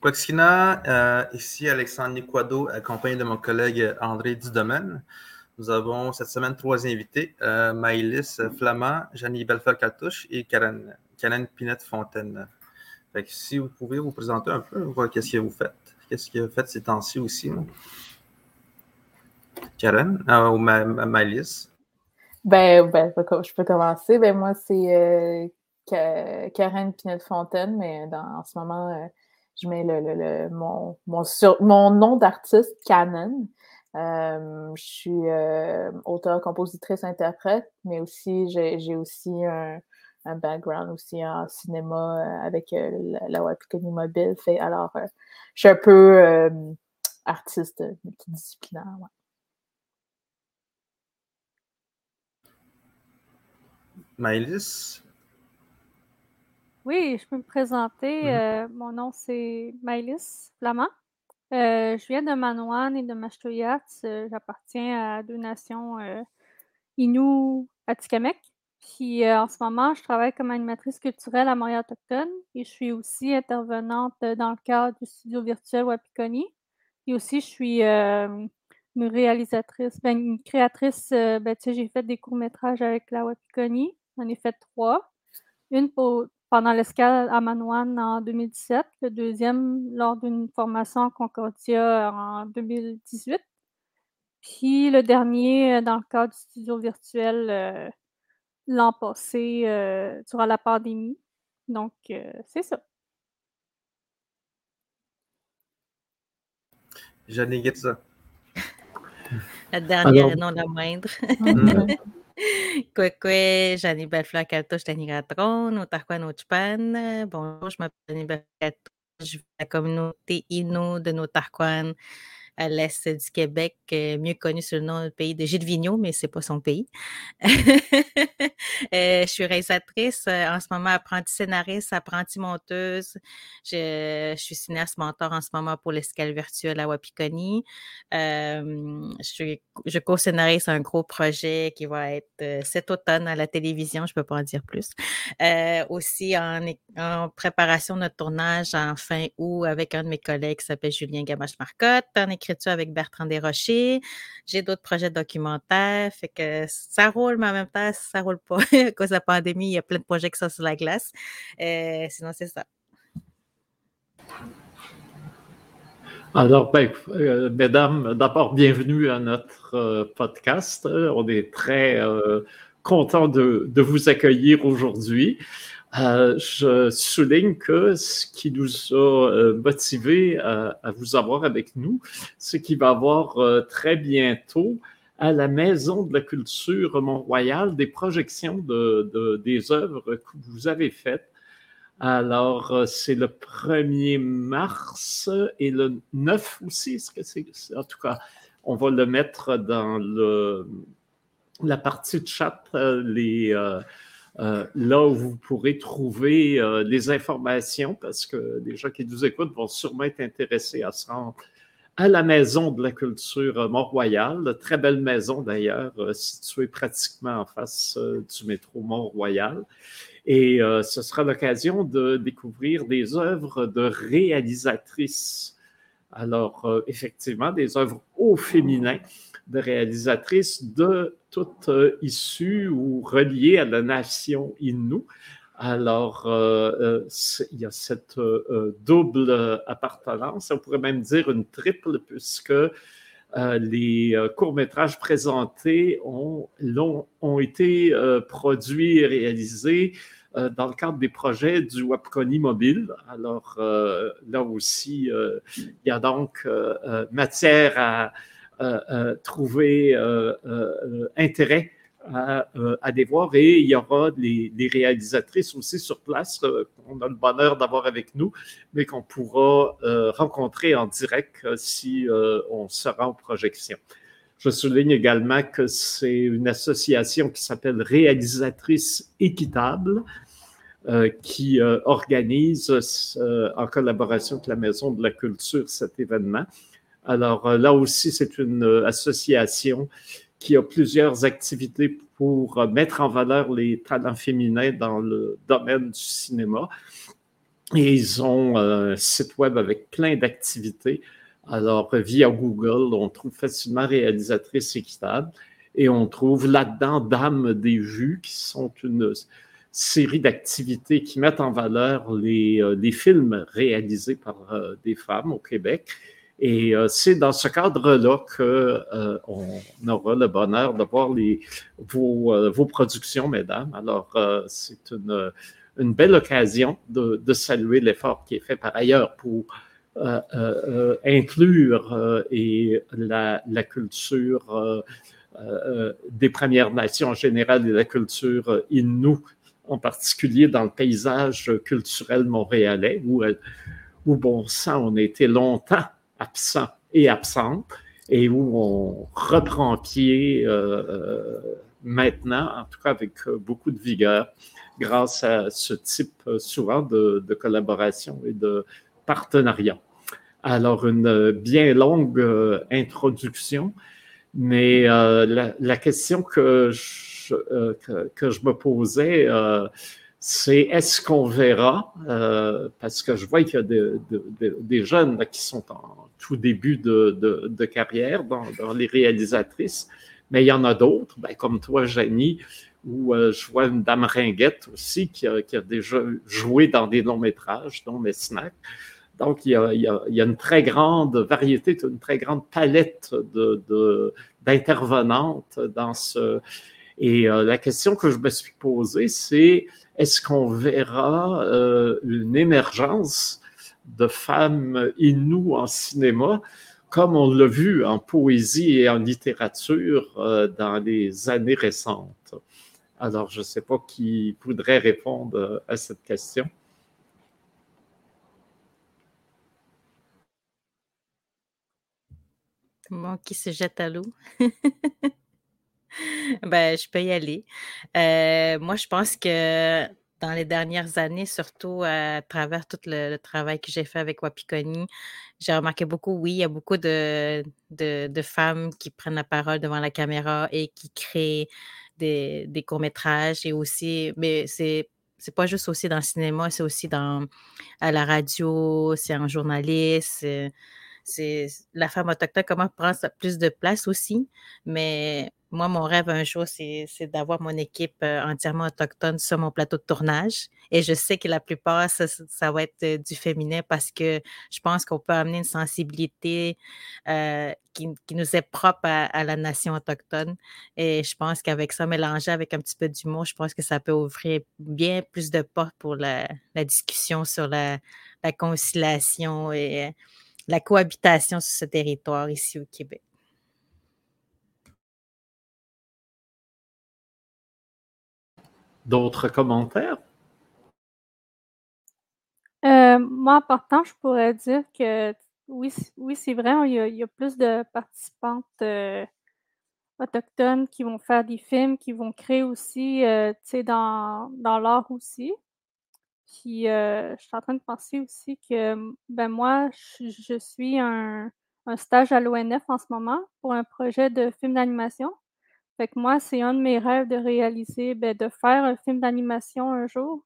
Quaxina, euh, ici Alexandre Niquado, accompagné de mon collègue André Dudomaine. Nous avons cette semaine trois invités, euh, Maïlis Flamand, Janie Belfort-Cartouche et Karen, Karen Pinette-Fontaine. si vous pouvez vous présenter un peu, qu'est-ce que vous faites. Qu'est-ce que vous faites ces temps-ci aussi? Karen euh, ou Maïlis? Ben, ben, je peux commencer. Ben, moi, c'est euh, Karen Pinette-Fontaine, mais en ce moment, je mets le, mon, mon, nom d'artiste, Canon. Euh, je suis euh, auteur, compositrice, interprète, mais aussi j'ai aussi un, background aussi en cinéma avec la, la Wapikoni Mobile. Fait, alors, je suis un peu artiste multidisciplinaire. Maëlys? Oui, je peux me présenter. Mm-hmm. Euh, mon nom, c'est Maëlys Flamand. Euh, je viens de Manoine et de Mashtoyats. Euh, j'appartiens à deux nations Innu, Atikamek. Puis en ce moment, je travaille comme animatrice culturelle à Montréal Autochtone et je suis aussi intervenante dans le cadre du studio virtuel Wapikoni. Et aussi, je suis une réalisatrice, ben, une créatrice. Ben, j'ai fait des courts-métrages avec la Wapikoni. J'en ai fait trois. Une pendant l'escale à Manoine en 2017, le deuxième lors d'une formation à Concordia en 2018, puis le dernier euh, dans le cadre du studio virtuel euh, l'an passé euh, durant la pandémie. Donc, c'est ça. Janine ça. La dernière et non la moindre. Kwekwe, Jani Belfleur Kaltosh Tanigatron, Otarkwan Ochpan. Bonjour, je m'appelle Jani Belfleur je vais la communauté Innu de Notarkwan à l'est du Québec, euh, mieux connu sous le nom du pays de Gilles Vigneault, mais c'est pas son pays. Euh, je suis réalisatrice, euh, en ce moment apprentie scénariste, apprentie monteuse. Je, suis cinéaste mentor en ce moment pour l'escale virtuelle à Wapikoni. je, je co-scénarise un gros projet qui va être cet automne à la télévision, je peux pas en dire plus. aussi en, en préparation de tournage en fin août avec un de mes collègues qui s'appelle Julien Gamache-Marcotte, écriture avec Bertrand Desrochers. J'ai d'autres projets documentaires. Fait que ça roule, mais en même temps, ça roule pas. à cause de la pandémie, il y a plein de projets qui sont sur la glace. Euh, sinon, c'est ça. Alors, ben, euh, mesdames, d'abord, bienvenue à notre euh, podcast. On est très content de, de, vous accueillir aujourd'hui. Euh, je souligne que ce qui nous a euh, motivés à, vous avoir avec nous, c'est qu'il va y avoir euh, très bientôt à la Maison de la Culture Mont-Royal des projections de, des œuvres que vous avez faites. Alors, c'est le 1er mars et le 9 aussi. ce que c'est? En tout cas, on va le mettre dans le, la partie de chat, les euh, là où vous pourrez trouver euh, les informations, parce que les gens qui nous écoutent vont sûrement être intéressés à se rendre à la Maison de la Culture Mont-Royal, très belle maison d'ailleurs, euh, située pratiquement en face du métro Mont-Royal. Et ce sera l'occasion de découvrir des œuvres de réalisatrices. Alors, effectivement, des œuvres au féminin de réalisatrices de toutes euh, issues ou reliées à la nation Innu. Alors, euh, euh, il y a cette double appartenance, on pourrait même dire une triple, puisque les courts-métrages présentés ont, ont été produits et réalisés dans le cadre des projets du Wapconi Mobile. Alors, là aussi, il y a donc matière à euh, euh, trouver euh, intérêt à, à, les voir et il y aura les, réalisatrices aussi sur place qu'on a le bonheur d'avoir avec nous, mais qu'on pourra rencontrer en direct si on sera en projection. Je souligne également que c'est une association qui s'appelle Réalisatrice équitable, qui organise en collaboration avec la Maison de la Culture cet événement. Alors euh, là aussi, c'est une euh, association qui a plusieurs activités pour euh, mettre en valeur les talents féminins dans le domaine du cinéma. Et ils ont un site web avec plein d'activités. Alors, via Google, on trouve facilement réalisatrice équitable et on trouve là-dedans Dames des vues, qui sont une série d'activités qui mettent en valeur les, euh, films réalisés par euh, des femmes au Québec. Et euh, c'est dans ce cadre-là qu'on aura le bonheur de voir vos, productions, mesdames. Alors, c'est une, belle occasion de saluer l'effort qui est fait par ailleurs pour inclure et la, culture des Premières Nations en général et la culture Innu en particulier dans le paysage culturel montréalais, où, euh, où bon sang, on été longtemps absent et absente, et où on reprend pied euh, euh, maintenant, en tout cas avec beaucoup de vigueur, grâce à ce type souvent de, de collaboration et de partenariat. Alors, une bien longue introduction, mais la, la, question que je euh, que, je me posais, euh, c'est est-ce qu'on verra, euh, parce que je vois qu'il y a des jeunes qui sont en tout début de, carrière dans, les réalisatrices, mais il y en a d'autres, ben, comme toi, Jenny, où je vois une dame ringuette aussi qui a, déjà joué dans des longs métrages, dont mes snacks. Donc, il y, a, une très grande variété, une très grande palette d'intervenantes dans ce, et euh, la question que je me suis posée, c'est est-ce qu'on verra euh, une émergence de femmes inoues en cinéma, comme on l'a vu en poésie et en littérature euh, dans les années récentes? Alors, je ne sais pas qui voudrait répondre à cette question. Moi qui se jette à l'eau. Ben, je peux y aller. Euh, moi, je pense que dans les dernières années, surtout à travers tout le, travail que j'ai fait avec Wapikoni, j'ai remarqué beaucoup, oui, il y a beaucoup de, de, femmes qui prennent la parole devant la caméra et qui créent des, des courts-métrages et aussi, mais c'est c'est pas juste aussi dans le cinéma, c'est aussi dans à la radio, c'est en journaliste, c'est la femme autochtone, comment prendre plus de place aussi. Mais moi, mon rêve un jour, c'est d'avoir mon équipe euh, entièrement autochtone sur mon plateau de tournage. Et je sais que la plupart, ça, va être euh, du féminin parce que je pense qu'on peut amener une sensibilité euh, qui, nous est propre à, la nation autochtone. Et je pense qu'avec ça, mélangé avec un petit peu d'humour, je pense que ça peut ouvrir bien plus de portes pour la, discussion sur la, la conciliation et la cohabitation sur ce territoire ici au Québec. D'autres commentaires? Euh, moi, en partant, je pourrais dire que oui, oui c'est vrai, il y, a, plus de participantes euh, autochtones qui vont faire des films, qui vont créer aussi, euh, tu sais, dans, dans l'art aussi. Puis, je suis en train de penser aussi que, ben moi, je, suis un, un stage à l'ONF en ce moment pour un projet de film d'animation. Fait que moi, c'est un de mes rêves de réaliser, ben, de faire un film d'animation un jour.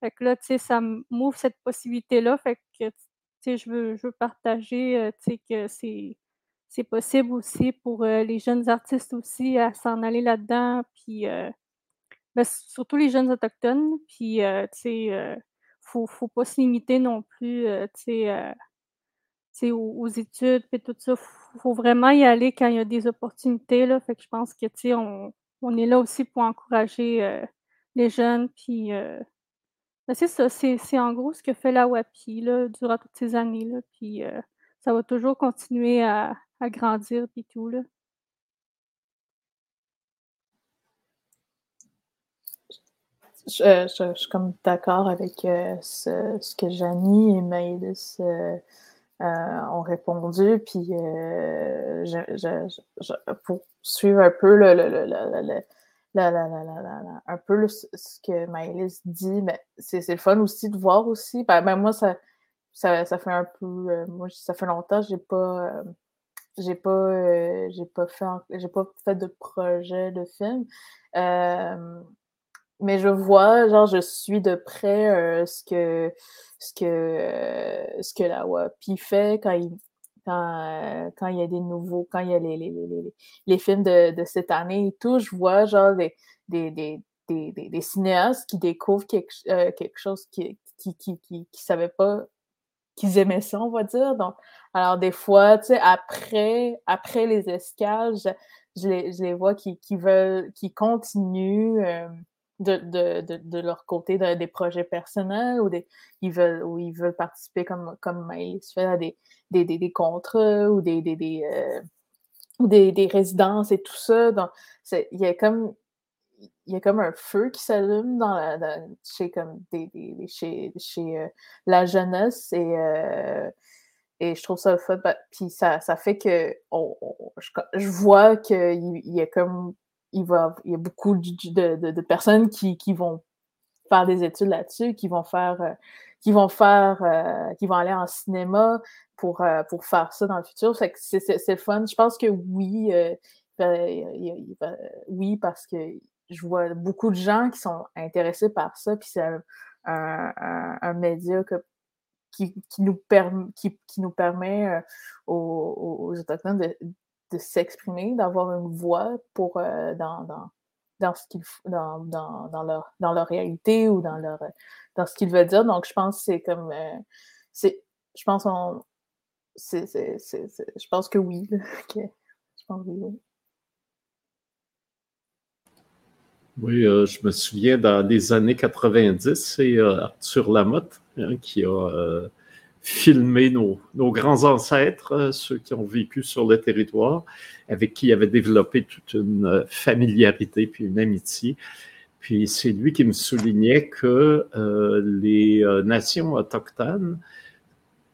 Fait que là, tu sais, ça m'ouvre cette possibilité-là. Fait que, tu sais, je veux, je veux partager, euh, tu sais, que c'est, possible aussi pour euh, les jeunes artistes aussi à s'en aller là-dedans. Puis, euh, ben, surtout les jeunes autochtones. Puis, tu sais, faut, faut pas se limiter non plus, tu sais, aux, études et tout ça. Il faut vraiment y aller quand il y a des opportunités. Là. Fait que je pense que on, on est là aussi pour encourager euh, les jeunes. Puis euh, ben, c'est ça, c'est en gros ce que fait la WAPI là, durant toutes ces années. Là, puis euh, ça va toujours continuer à, à grandir et tout. Là. Je, suis comme d'accord avec ce, ce, que Janie et Maëlys euh, ont répondu. Puis euh, je, pour suivre un peu le, le, le, un peu ce que Maëlys dit, mais c'est le fun aussi de voir aussi. Ben, ben moi, ça, ça, ça, fait un peu. Euh, moi, ça fait longtemps que j'ai pas. j'ai pas j'ai pas fait j'ai pas fait de projet de film mais je vois, genre, je suis de près ce que ce que ce que la WAPI fait quand il quand, quand il y a des nouveaux, quand il y a les, les, les, les films de, de, cette année et tout, je vois genre des, des, des, des, des cinéastes qui découvrent quelque, quelque chose qui, qui, qui, qui, qui savaient pas qu'ils aimaient ça, on va dire. Donc, alors des fois, tu sais, après, après les escales, je, je, les, je les, vois qui, qui veulent, qui continuent de, de, de, de, leur côté des projets personnels ou des, ils veulent, ou ils veulent participer comme, comme fait à des, des, des, des contrats ou des, des, des, euh, des, résidences et tout ça. Donc, il y a comme il y a comme un feu qui s'allume dans, la, chez comme des, chez, chez euh, la jeunesse et, euh, et je trouve ça fun. Puis ça, ça fait que on, je, je, vois qu'il y a comme il, va, il y a beaucoup de, de, de personnes qui, qui, vont faire des études là-dessus, qui vont faire, euh, qui vont faire, euh, qui vont aller en cinéma pour, euh, pour faire ça dans le futur. Fait que c'est fun. Je pense que oui, oui, parce que je vois beaucoup de gens qui sont intéressés par ça, puis c'est un, un, un, média que, qui, qui, nous permet, qui, qui nous permet aux, aux, Autochtones de, de s'exprimer, d'avoir une voix pour euh, dans, dans, dans, ce qu'ils dans, dans, dans, leur, dans leur réalité ou dans leur dans ce qu'ils veulent dire. Donc, je pense que c'est comme euh, c'est je pense on c'est, c'est, c'est, je pense que oui. que, je pense que oui. Oui, euh, je me souviens dans les années 90, c'est Arthur Lamotte hein, qui a filmer nos, grands ancêtres, euh, ceux qui ont vécu sur le territoire, avec qui il avait développé toute une euh, familiarité puis une amitié. Puis c'est lui qui me soulignait que euh, les nations autochtones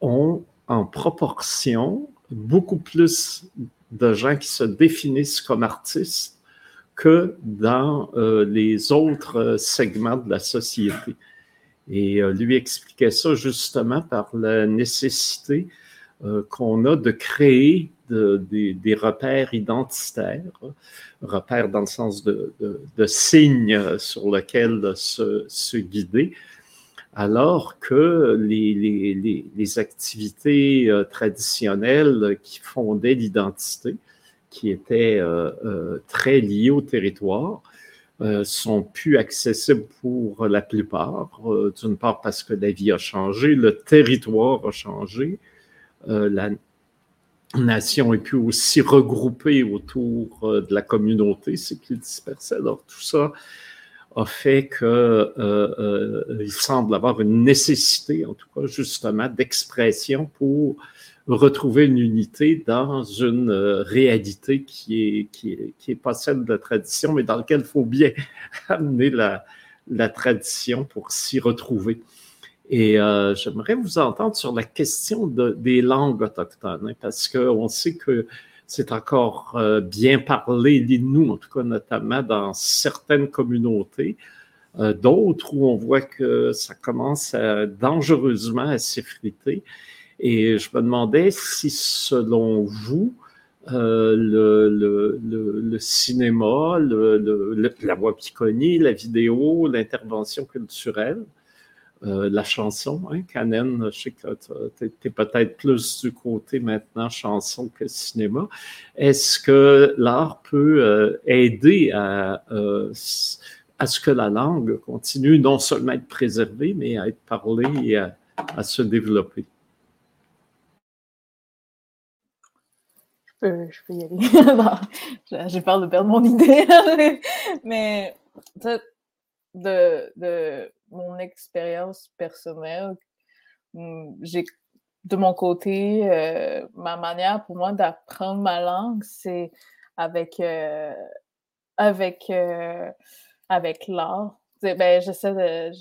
ont en proportion beaucoup plus de gens qui se définissent comme artistes que dans les autres segments de la société. Et euh, lui expliquait ça justement par la nécessité euh, qu'on a de créer des repères identitaires, repères dans le sens de, signes sur lesquels se, guider, alors que les, les activités euh, traditionnelles qui fondaient l'identité, qui étaient très liées au territoire, sont plus accessibles pour la plupart. Euh, d'une part parce que la vie a changé, le territoire a changé, euh, la nation est plus aussi regroupée autour de la communauté, c'est plus dispersé. Alors tout ça a fait qu'il semble avoir une nécessité, en tout cas justement, d'expression pour retrouver une unité dans une euh, réalité qui est, qui est, qui est pas celle de la tradition, mais dans laquelle il faut bien amener la, la tradition pour s'y retrouver. Et euh, j'aimerais vous entendre sur la question de, des langues autochtones, hein, parce qu'on sait que c'est encore euh, bien parlé, nous, en tout cas notamment dans certaines communautés, d'autres où on voit que ça commence à, dangereusement à s'effriter. Et je me demandais si, selon vous, euh, le, cinéma, la voix piconie, la vidéo, l'intervention culturelle, euh, la chanson, hein, Canen, je sais que tu es, peut-être plus du côté maintenant chanson que cinéma. Est-ce que l'art peut euh, aider à, à ce que la langue continue non seulement à être préservée, mais à être parlée et à se développer? Je peux y aller. J'ai peur de perdre mon idée. mais de, de mon expérience personnelle, hmm, j'ai de mon côté, euh, ma manière pour moi d'apprendre ma langue, c'est avec euh, avec euh, avec l'art. Ben, j'essaie de.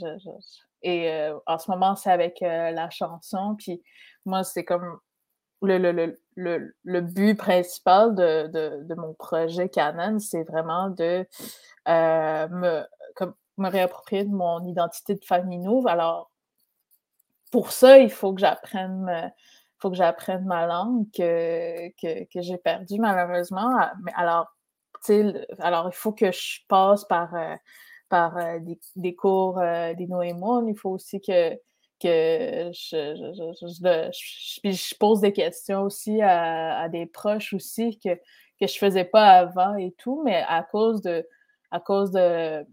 et en ce moment, c'est avec la chanson. Puis moi, c'est comme le, le, le, but principal de, de, de, mon projet Canon, c'est vraiment de euh, me, comme, me réapproprier de mon identité de famille nouve. Alors, pour ça, il faut que j'apprenne faut que j'apprenne ma langue que, que, que j'ai perdue malheureusement. Ah, alors, alors, il faut que je passe par, euh, par des, cours des Noémon. Il faut aussi que, que je, pose des questions aussi à, des proches aussi que, que je faisais pas avant et tout, mais à cause de à cause de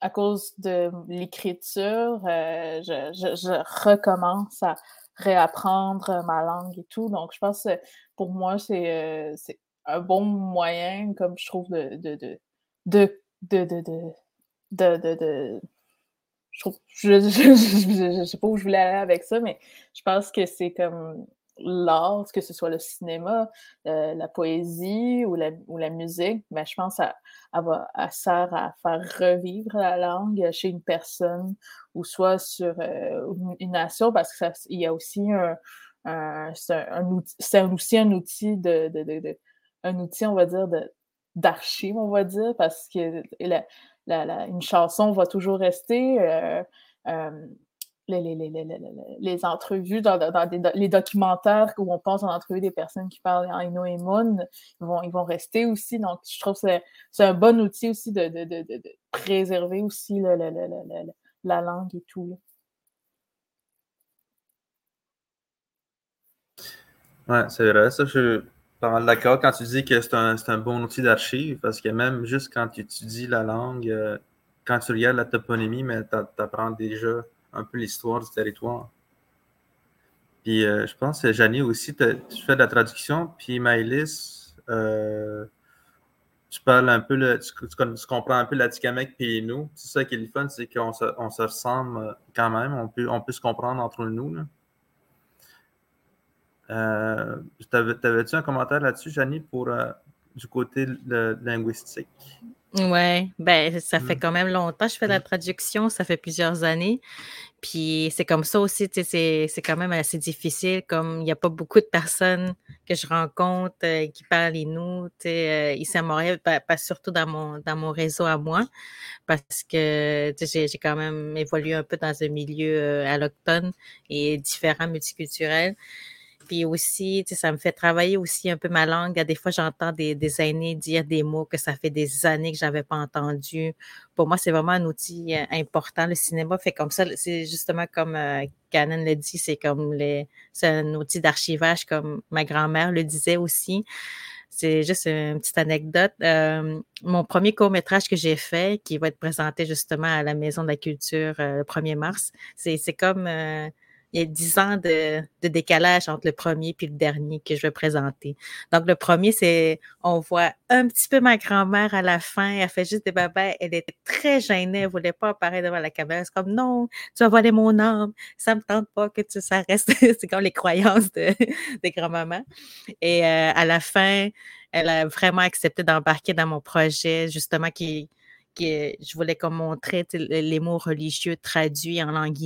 à cause de l'écriture, je, recommence à réapprendre ma langue et tout. Donc, je pense que pour moi, c'est un bon moyen, comme je trouve, de, de, de, de, de, de, je ne sais pas où je voulais aller avec ça, mais je pense que c'est comme l'art, que ce soit le cinéma, euh, la poésie ou la, ou la musique, mais je pense à, à, sert à faire revivre la langue chez une personne ou soit sur euh, une nation, parce qu'il y a aussi un, un c'est un, aussi un outil de, de, de, un outil, on va dire, d'archive, on va dire, parce que une chanson va toujours rester. Euh, euh, les, les, les, les, entrevues, dans, les documentaires où on pense en entrevue des personnes qui parlent en Ino et Moon, ils vont, rester aussi. Donc, je trouve que c'est un bon outil aussi de préserver aussi la langue et tout. Ouais, c'est vrai. Ça, je, pas mal d'accord quand tu dis que c'est un, un, bon outil d'archive, parce que même juste quand tu étudies la langue, euh, quand tu regardes la toponymie, mais tu apprends déjà un peu l'histoire du territoire. Puis euh, je pense que Janie aussi, tu fais de la traduction, puis Maëlys, euh, tu parles un peu, le, tu, comprends un peu la Tikamek puis nous. C'est ça qui est le fun, c'est qu'on se, on se ressemble quand même, on peut, on peut se comprendre entre nous. Euh, T'avais-tu un commentaire là-dessus, Janie, pour euh, du côté linguistique? Oui, ben ça fait hmm. quand même longtemps que je fais de la hmm. traduction, ça fait plusieurs années. Puis c'est comme ça aussi, c'est quand même assez difficile, comme il n'y a pas beaucoup de personnes que je rencontre euh, qui parlent Inou, euh, ici à Montréal, pas, surtout dans mon, dans mon réseau à moi, parce que j'ai quand même évolué un peu dans un milieu euh, alloctone et différent, multiculturel. Puis aussi, ça me fait travailler aussi un peu ma langue. Des fois, j'entends des, des, aînés dire des mots que ça fait des années que je n'avais pas entendu. Pour moi, c'est vraiment un outil euh, important. Le cinéma fait comme ça. C'est justement comme euh, Canon le dit, c'est comme les, c'est un outil d'archivage comme ma grand-mère le disait aussi. C'est juste une petite anecdote. Euh, mon premier court-métrage que j'ai fait, qui va être présenté justement à la Maison de la Culture le 1er mars, c'est comme il y a dix ans de, décalage entre le premier et le dernier que je vais présenter. Donc, le premier, c'est, on voit un petit peu ma grand-mère à la fin. Elle fait juste des babas. Elle était très gênée. Elle voulait pas apparaître devant la caméra. C'est comme, non, tu vas voler mon âme. Ça me tente pas que tu, ça reste. c'est comme les croyances de, des grands-mamans. Et euh, à la fin, elle a vraiment accepté d'embarquer dans mon projet, justement, qui, qui je voulais comme montrer les mots religieux traduits en langue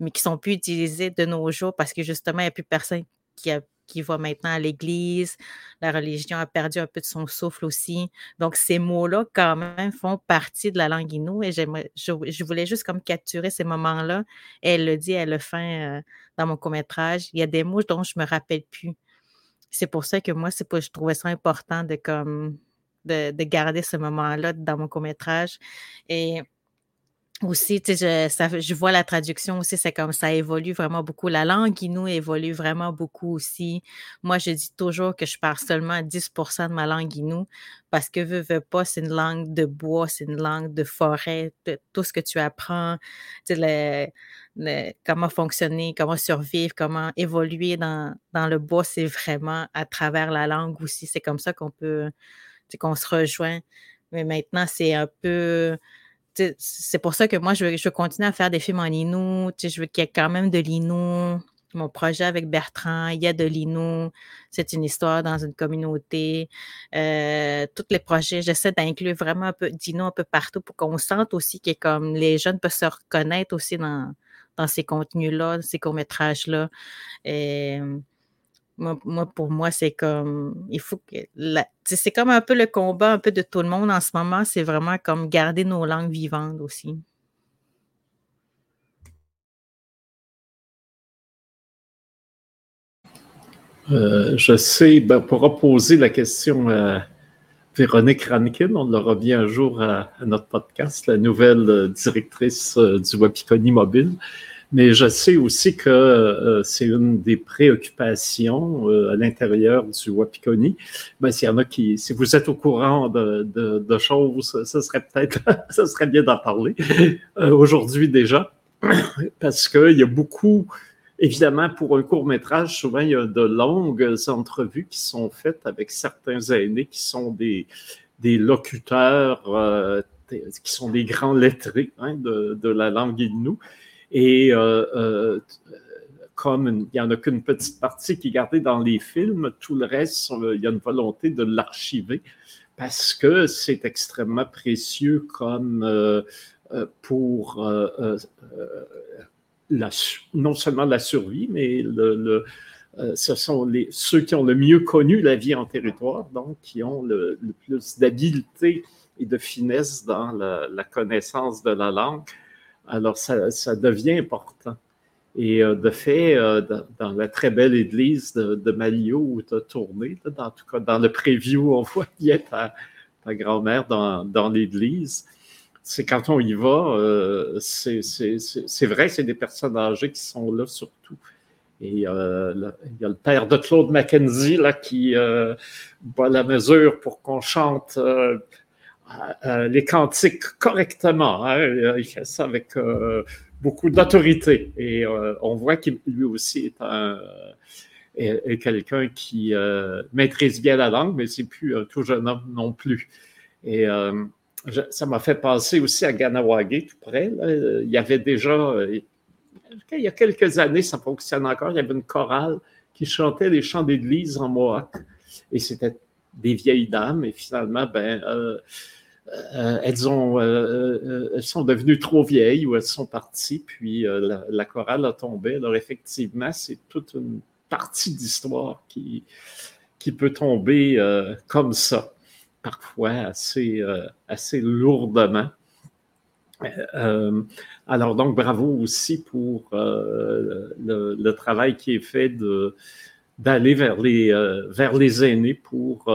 mais qui sont plus utilisés de nos jours parce que justement, il n'y a plus personne qui, qui va maintenant à l'église. La religion a perdu un peu de son souffle aussi. Donc, ces mots-là, quand même, font partie de la langue inou et je, je, voulais juste comme capturer ces moments-là. Elle le dit, elle le fait euh, dans mon court-métrage. Il y a des mots dont je ne me rappelle plus. C'est pour ça que moi, c'est je trouvais ça important de comme de, de garder ce moment-là dans mon court-métrage. Et aussi, tu sais, je, je vois la traduction aussi, c'est comme ça évolue vraiment beaucoup. La langue nous évolue vraiment beaucoup aussi. Moi, je dis toujours que je parle seulement 10% de ma langue inou parce que veux, veux pas, c'est une langue de bois, c'est une langue de forêt, tout ce que tu apprends, tu sais, le, comment fonctionner, comment survivre, comment évoluer dans, dans le bois, c'est vraiment à travers la langue aussi. C'est comme ça qu'on peut, qu'on se rejoint. Mais maintenant, c'est un peu c'est pour ça que moi, je veux, continuer à faire des films en Inou. Je veux qu'il y ait quand même de l'Inou. Mon projet avec Bertrand, il y a de l'Inou. C'est une histoire dans une communauté. Euh, tous les projets, j'essaie d'inclure vraiment un peu d'Inou un peu partout pour qu'on sente aussi que comme les jeunes peuvent se reconnaître aussi dans, dans ces contenus-là, ces courts-métrages-là. Moi, pour moi, c'est comme, il faut que, c'est comme un peu le combat un peu de tout le monde en ce moment, c'est vraiment comme garder nos langues vivantes aussi. Euh, je sais, ben, pour poser la question à Véronique Rankin, on l'aura bien un jour à, notre podcast, la nouvelle directrice du Wapikoni Mobile. Mais je sais aussi que euh, c'est une des préoccupations euh, à l'intérieur du Wapikoni. Ben, s'il y en a qui, si vous êtes au courant de, de, choses, ce serait peut-être, ce serait bien d'en parler euh, aujourd'hui déjà, parce qu'il y a beaucoup, évidemment, pour un court métrage, souvent il y a de longues entrevues qui sont faites avec certains aînés qui sont des, des locuteurs, qui sont des grands lettrés hein, de, de la langue inou. Et euh, euh, comme il n'y en a qu'une petite partie qui est gardée dans les films, tout le reste, il y a une volonté de l'archiver parce que c'est extrêmement précieux comme euh, pour la, non seulement la survie, mais ce sont ceux qui ont le mieux connu la vie en territoire, donc qui ont le, plus d'habileté et de finesse dans la, connaissance de la langue. Alors, ça, devient important. Et euh, de fait, euh, dans, la très belle église de, de Malio où tu as tourné, en tout cas dans le preview, on bien ta, ta grand-mère dans, dans l'église. C'est quand on y va, euh, c'est vrai, c'est des personnes âgées qui sont là surtout. Et il y a le père de Claude Mackenzie là, qui boit la mesure pour qu'on chante euh, les cantiques correctement. Hein. Il fait ça avec euh, beaucoup d'autorité. Et euh, on voit qu'il lui aussi est, un, est, quelqu'un qui maîtrise bien la langue, mais c'est plus un tout jeune homme non plus. Et ça m'a fait penser aussi à Ganawagi, tout près. Il y avait déjà, il y a quelques années, ça fonctionne encore, il y avait une chorale qui chantait les chants d'église en Mohawk. Et c'était des vieilles dames. Et finalement, ben, euh, elles, ont, euh, euh, elles sont devenues trop vieilles ou elles sont parties, puis la, chorale a tombé. Alors effectivement, c'est toute une partie d'histoire qui, qui peut tomber comme ça, parfois assez, assez lourdement. alors donc, bravo aussi pour le, travail qui est fait d'aller vers les vers les aînés pour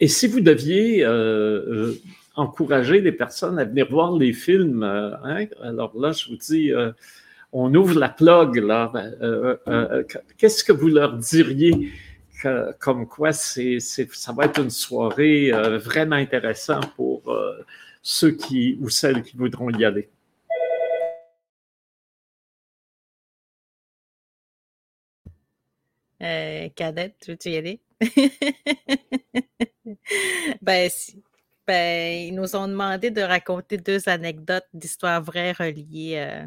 et si vous deviez euh, euh, encourager les personnes à venir voir les films, euh, hein, alors là, je vous dis, on ouvre la plug, là. Qu'est-ce que vous leur diriez comme quoi ça va être une soirée vraiment intéressante pour ceux qui ou celles qui voudront y aller? Cadette, veux-tu y aller? ben, ben, ils nous ont demandé de raconter deux anecdotes d'histoires vraies reliées euh,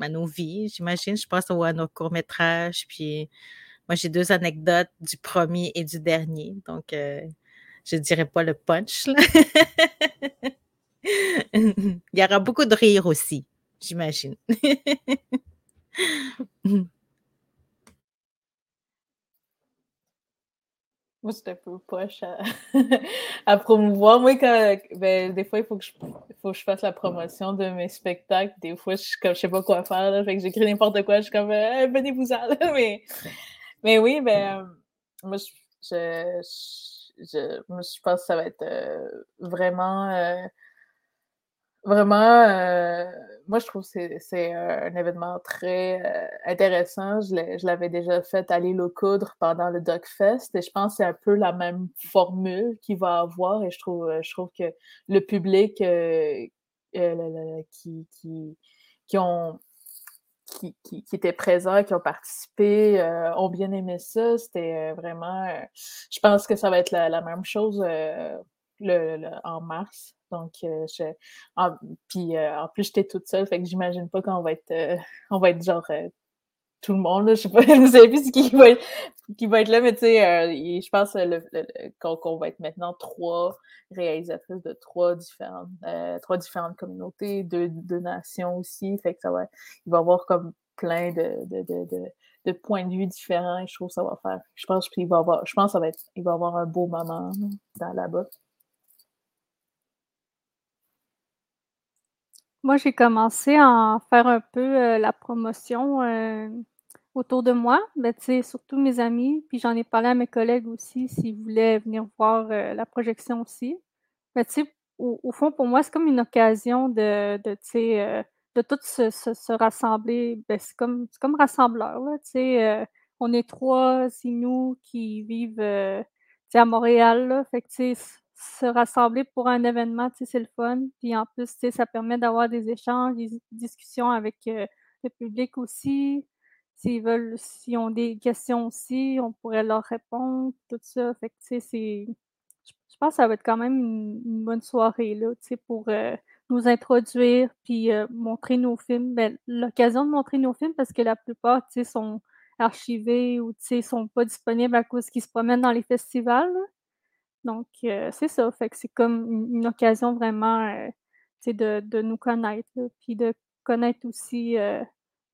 à nos vies, j'imagine. Je pense à nos courts-métrages. Puis moi, j'ai deux anecdotes du premier et du dernier. Donc, euh, je ne dirais pas le punch. Il y aura beaucoup de rire aussi, j'imagine. Moi, c'est un peu poche à, promouvoir. Moi, quand, ben, des fois, il faut que, je, faut que je fasse la promotion de mes spectacles. Des fois, je ne sais pas quoi faire. Là, fait que j'écris n'importe quoi. Je suis comme, euh, venez-vous-en. Mais, mais oui, ben, moi, je, je, je, je, pense que ça va être euh, vraiment. Euh, vraiment, euh, moi, je trouve que c'est un événement très euh, intéressant. Je l'avais déjà fait à l'île aux coudres pendant le DocFest et je pense que c'est un peu la même formule qu'il va avoir et je trouve, je trouve que le public euh, qui, qui, qui, ont, qui, qui, qui, étaient présents, qui ont participé, ont bien aimé ça. C'était vraiment, je pense que ça va être la, même chose le, en mars. Donc, euh, je, en, puis euh, en plus, j'étais toute seule, fait que j'imagine pas qu'on va être, euh, on va être genre tout le monde. Là, je sais pas, vous savez plus qui va être, qui va être là, mais tu sais, je pense qu'on va être maintenant trois réalisatrices de trois différentes, trois différentes communautés, deux, deux, nations aussi. Fait que ça va, il va y avoir comme plein de, de, de, de, points de vue différents et je trouve que ça va faire. Je pense qu'il va avoir, je pense ça va être, il va avoir un beau moment dans là-bas. Moi, j'ai commencé à en faire un peu euh, la promotion euh, autour de moi, ben, surtout mes amis, puis j'en ai parlé à mes collègues aussi s'ils voulaient venir voir la projection aussi. Ben, au, au, fond, pour moi, c'est comme une occasion de, de, de tout se, se, rassembler. Ben, c'est comme, comme rassembleur. Là, on est trois nous qui vivent à Montréal. Là, se rassembler pour un événement, c'est le fun. Puis en plus, ça permet d'avoir des échanges, des discussions avec le public aussi. S'ils veulent, s'ils ont des questions aussi, on pourrait leur répondre, tout ça. Fait que, c'est, je pense que ça va être quand même une, bonne soirée, là, pour nous introduire puis montrer nos films. Ben, l'occasion de montrer nos films parce que la plupart, sont archivés ou, tu sont pas disponibles à cause qu'ils se promènent dans les festivals. Donc, c'est ça. Fait que c'est comme une, occasion vraiment, de, de, nous connaître, puis de connaître aussi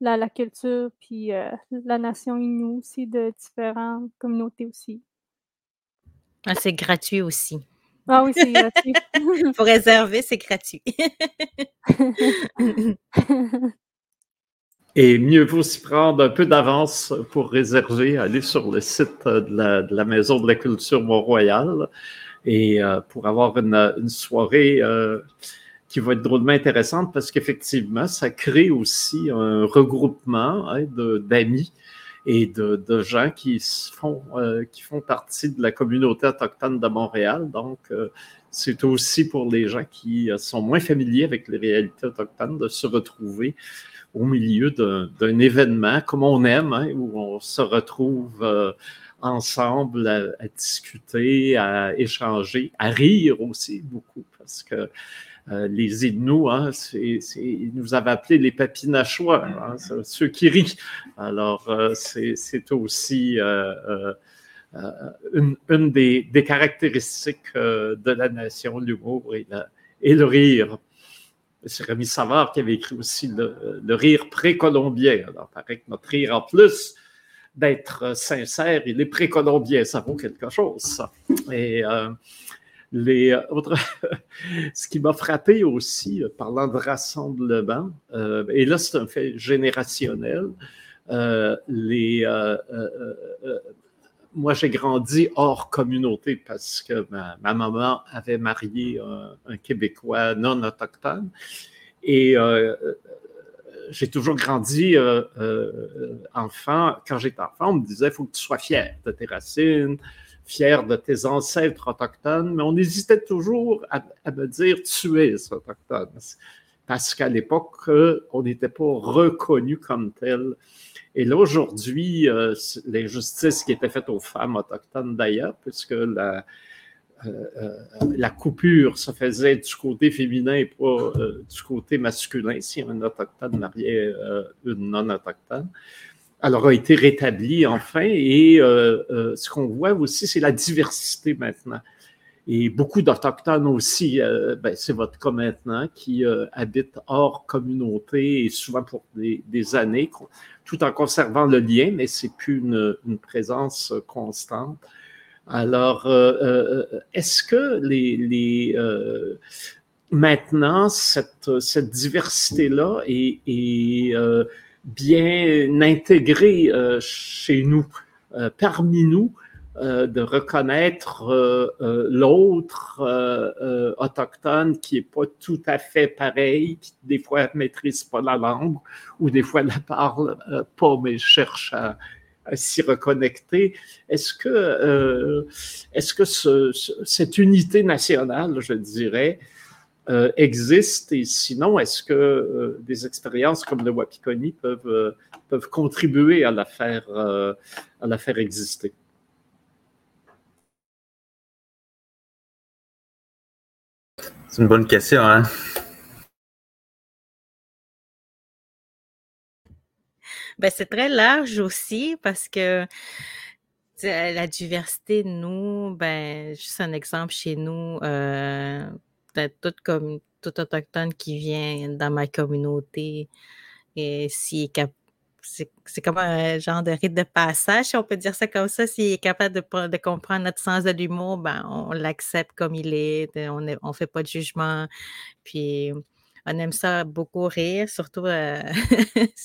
la, la, culture, puis la nation Innu aussi, de différentes communautés aussi. Ah, c'est gratuit aussi. Ah oui, c'est gratuit. Pour réserver, c'est gratuit. Et mieux vaut s'y prendre un peu d'avance pour réserver, aller sur le site de la, Maison de la Culture Mont-Royal et euh, pour avoir une, soirée euh, qui va être drôlement intéressante parce qu'effectivement, ça crée aussi un regroupement hein, d'amis et de, gens qui font, euh, qui font partie de la communauté autochtone de Montréal. Donc, c'est aussi pour les gens qui sont moins familiers avec les réalités autochtones de se retrouver au milieu d'un événement comme on aime, hein, où on se retrouve euh, ensemble à, discuter, à échanger, à rire aussi beaucoup, parce que euh, les Inuits, hein, ils nous avaient appelés les papinachois, hein, ceux qui rient. Alors, euh, c'est aussi une, des, caractéristiques de la nation, l'humour et le rire c'est Rémi Savard qui avait écrit aussi le, rire précolombien. Alors, il paraît que notre rire, en plus d'être sincère, il est précolombien. Ça vaut quelque chose. Et euh, autres, ce qui m'a frappé aussi, euh, parlant de rassemblement, euh, et là, c'est un fait générationnel, les moi, j'ai grandi hors communauté parce que ma, maman avait marié un, Québécois non autochtone. Et euh, j'ai toujours grandi euh, euh, enfant. Quand j'étais enfant, on me disait il faut que tu sois fier de tes racines, fier de tes ancêtres autochtones, mais on hésitait toujours à me dire tu es autochtone. Parce qu'à l'époque, on n'était pas reconnu comme tel et là, aujourd'hui, euh, l'injustice qui était faite aux femmes autochtones d'ailleurs, puisque la, euh, euh, la coupure se faisait du côté féminin et pas du côté masculin, si un autochtone mariait une non-autochtone. Alors, a été rétablie enfin. Et ce qu'on voit aussi, c'est la diversité maintenant. Et beaucoup d'Autochtones aussi, ben, c'est votre cas maintenant, qui habitent hors communauté et souvent pour des, années, tout en conservant le lien, mais c'est plus une, présence constante. Alors, euh, euh, est-ce que les, les euh, maintenant cette, cette diversité-là est, est bien intégrée chez nous, parmi nous? Euh, de reconnaître euh, euh, l'autre autochtone qui est pas tout à fait pareil, qui des fois ne maîtrise pas la langue ou des fois la parle pas, mais cherche à, s'y reconnecter. Est-ce que, est-ce que cette unité nationale, je dirais, existe? Et sinon, est-ce que des expériences comme le Wapikoni peuvent, peuvent contribuer à la faire, à la faire exister? C'est une bonne question, hein? Ben, c'est très large aussi parce que la diversité, nous, ben, juste un exemple chez nous, euh, comme tout autochtone qui vient dans ma communauté et s'il est capable c'est comme un genre de rite de passage, si on peut dire ça comme ça. S'il est capable de, de, comprendre notre sens de l'humour, ben, on l'accepte comme il est, on ne fait pas de jugement. Puis on aime ça beaucoup rire, surtout euh,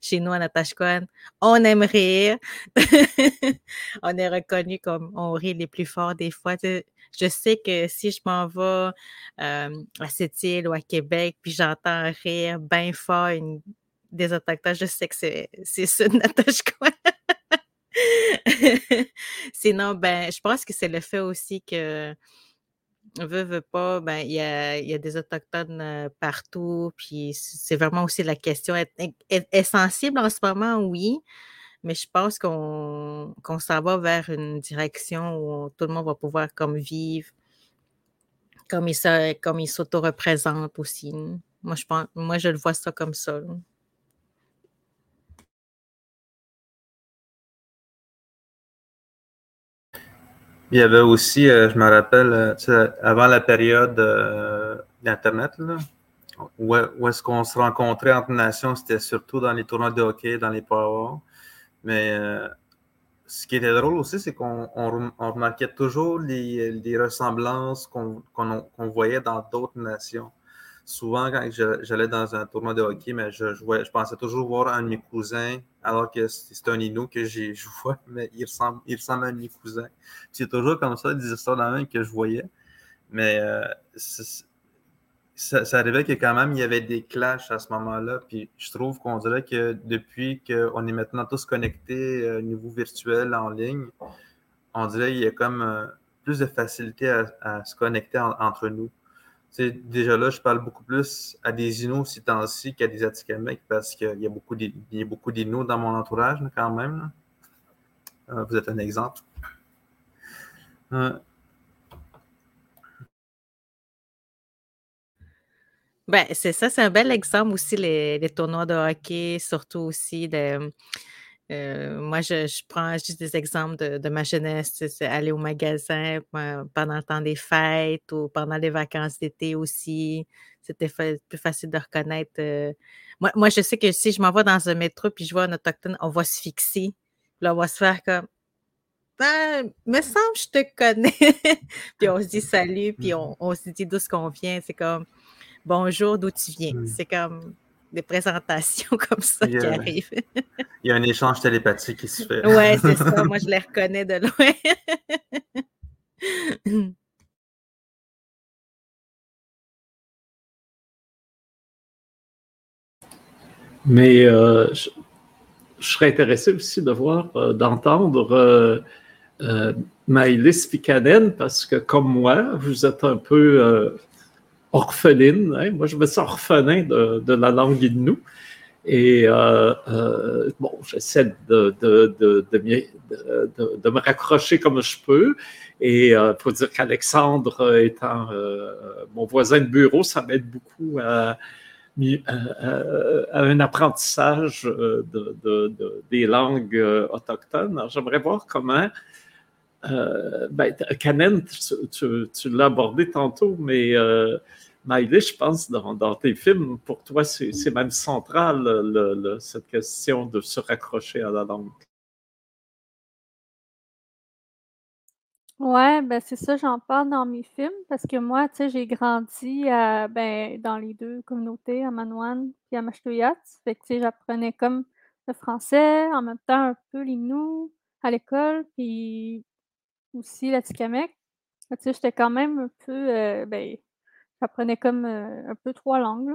chez, nous en Natashquan. On aime rire. on est reconnu comme on rit les plus forts des fois. Je sais que si je m'en vais euh, à cette île ou à Québec, puis j'entends rire bien fort une, des autochtones, je sais que c'est, c'est ça Natashquan. Sinon, ben, je pense que c'est le fait aussi que veut, veut pas, ben, il y a, y a des Autochtones euh, partout, puis c'est vraiment aussi la question. Est, sensible en ce moment, oui, mais je pense qu'on qu'on s'en va vers une direction où tout le monde va pouvoir comme vivre, comme il, comme il s'auto-représente aussi. Moi, je pense, moi, je le vois ça comme ça. Il y avait aussi, euh, je me rappelle, euh, avant la période euh, d'Internet, où, est-ce qu'on se rencontrait entre nations, c'était surtout dans les tournois de hockey, dans les power. Mais ce qui était drôle aussi, c'est qu'on remarquait toujours les, ressemblances qu'on voyait dans d'autres nations souvent, quand j'allais dans un tournoi de hockey, mais je, je pensais toujours voir un de mes cousins, alors que c'est un Inou que j'ai joué, mais il ressemble, il à un de mes cousins. C'est toujours comme ça, des histoires dans même que je voyais. Mais euh, ça, arrivait que quand même, il y avait des clashs à ce moment-là. Puis je trouve qu'on dirait que depuis qu'on est maintenant tous connectés euh, au niveau virtuel, en ligne, on dirait qu'il y a comme euh, plus de facilité à, se connecter entre nous déjà là, je parle beaucoup plus à des Inuits ces temps-ci qu'à des Atikamekw parce qu'il y a beaucoup d'Inuits dans mon entourage quand même. Euh, vous êtes un exemple. Ben, c'est ça, c'est un bel exemple aussi, les, les, tournois de hockey, surtout aussi de, euh, moi, je, prends juste des exemples de, ma jeunesse, c'est aller au magasin pendant le temps des fêtes ou pendant les vacances d'été aussi. C'était plus facile de reconnaître. Euh, moi, moi, je sais que si je m'en vais dans un métro puis je vois un autochtone, on va se fixer. Là, on va se faire comme ah, me semble je te connais. puis on se dit salut, puis mmh. on, on se dit d'où ce qu'on vient. C'est comme bonjour, d'où tu viens. C'est comme des présentations comme ça qui arrivent. il y a un échange télépathique qui se fait. Oui, c'est ça. Moi, je les reconnais de loin. Mais euh, je, serais intéressé aussi de voir, euh, d'entendre euh, euh Maëlys Pikanen, parce que comme moi, vous êtes un peu orpheline. Hein. Moi, je me sens orphelin de, la langue Innu. Et euh, euh, bon, j'essaie de, de, de, me raccrocher comme je peux. Et il euh, faut dire qu'Alexandre étant mon voisin de bureau, ça m'aide beaucoup à, à, un apprentissage de, des langues autochtones. J'aimerais voir comment euh, ben, Canen, tu, l'as abordé tantôt, mais euh, je pense, dans, tes films, pour toi, c'est même central, cette question de se raccrocher à la langue. Ouais, ben c'est ça, j'en parle dans mes films parce que moi, tu sais, j'ai grandi ben, dans les deux communautés, à Manouane et à Machtouyat. Fait tu sais, j'apprenais comme le français, en même temps un peu l'inou à l'école, puis aussi la Tikamek. Tu sais, j'étais quand même un peu, euh, ben, j'apprenais comme euh, un peu trois langues.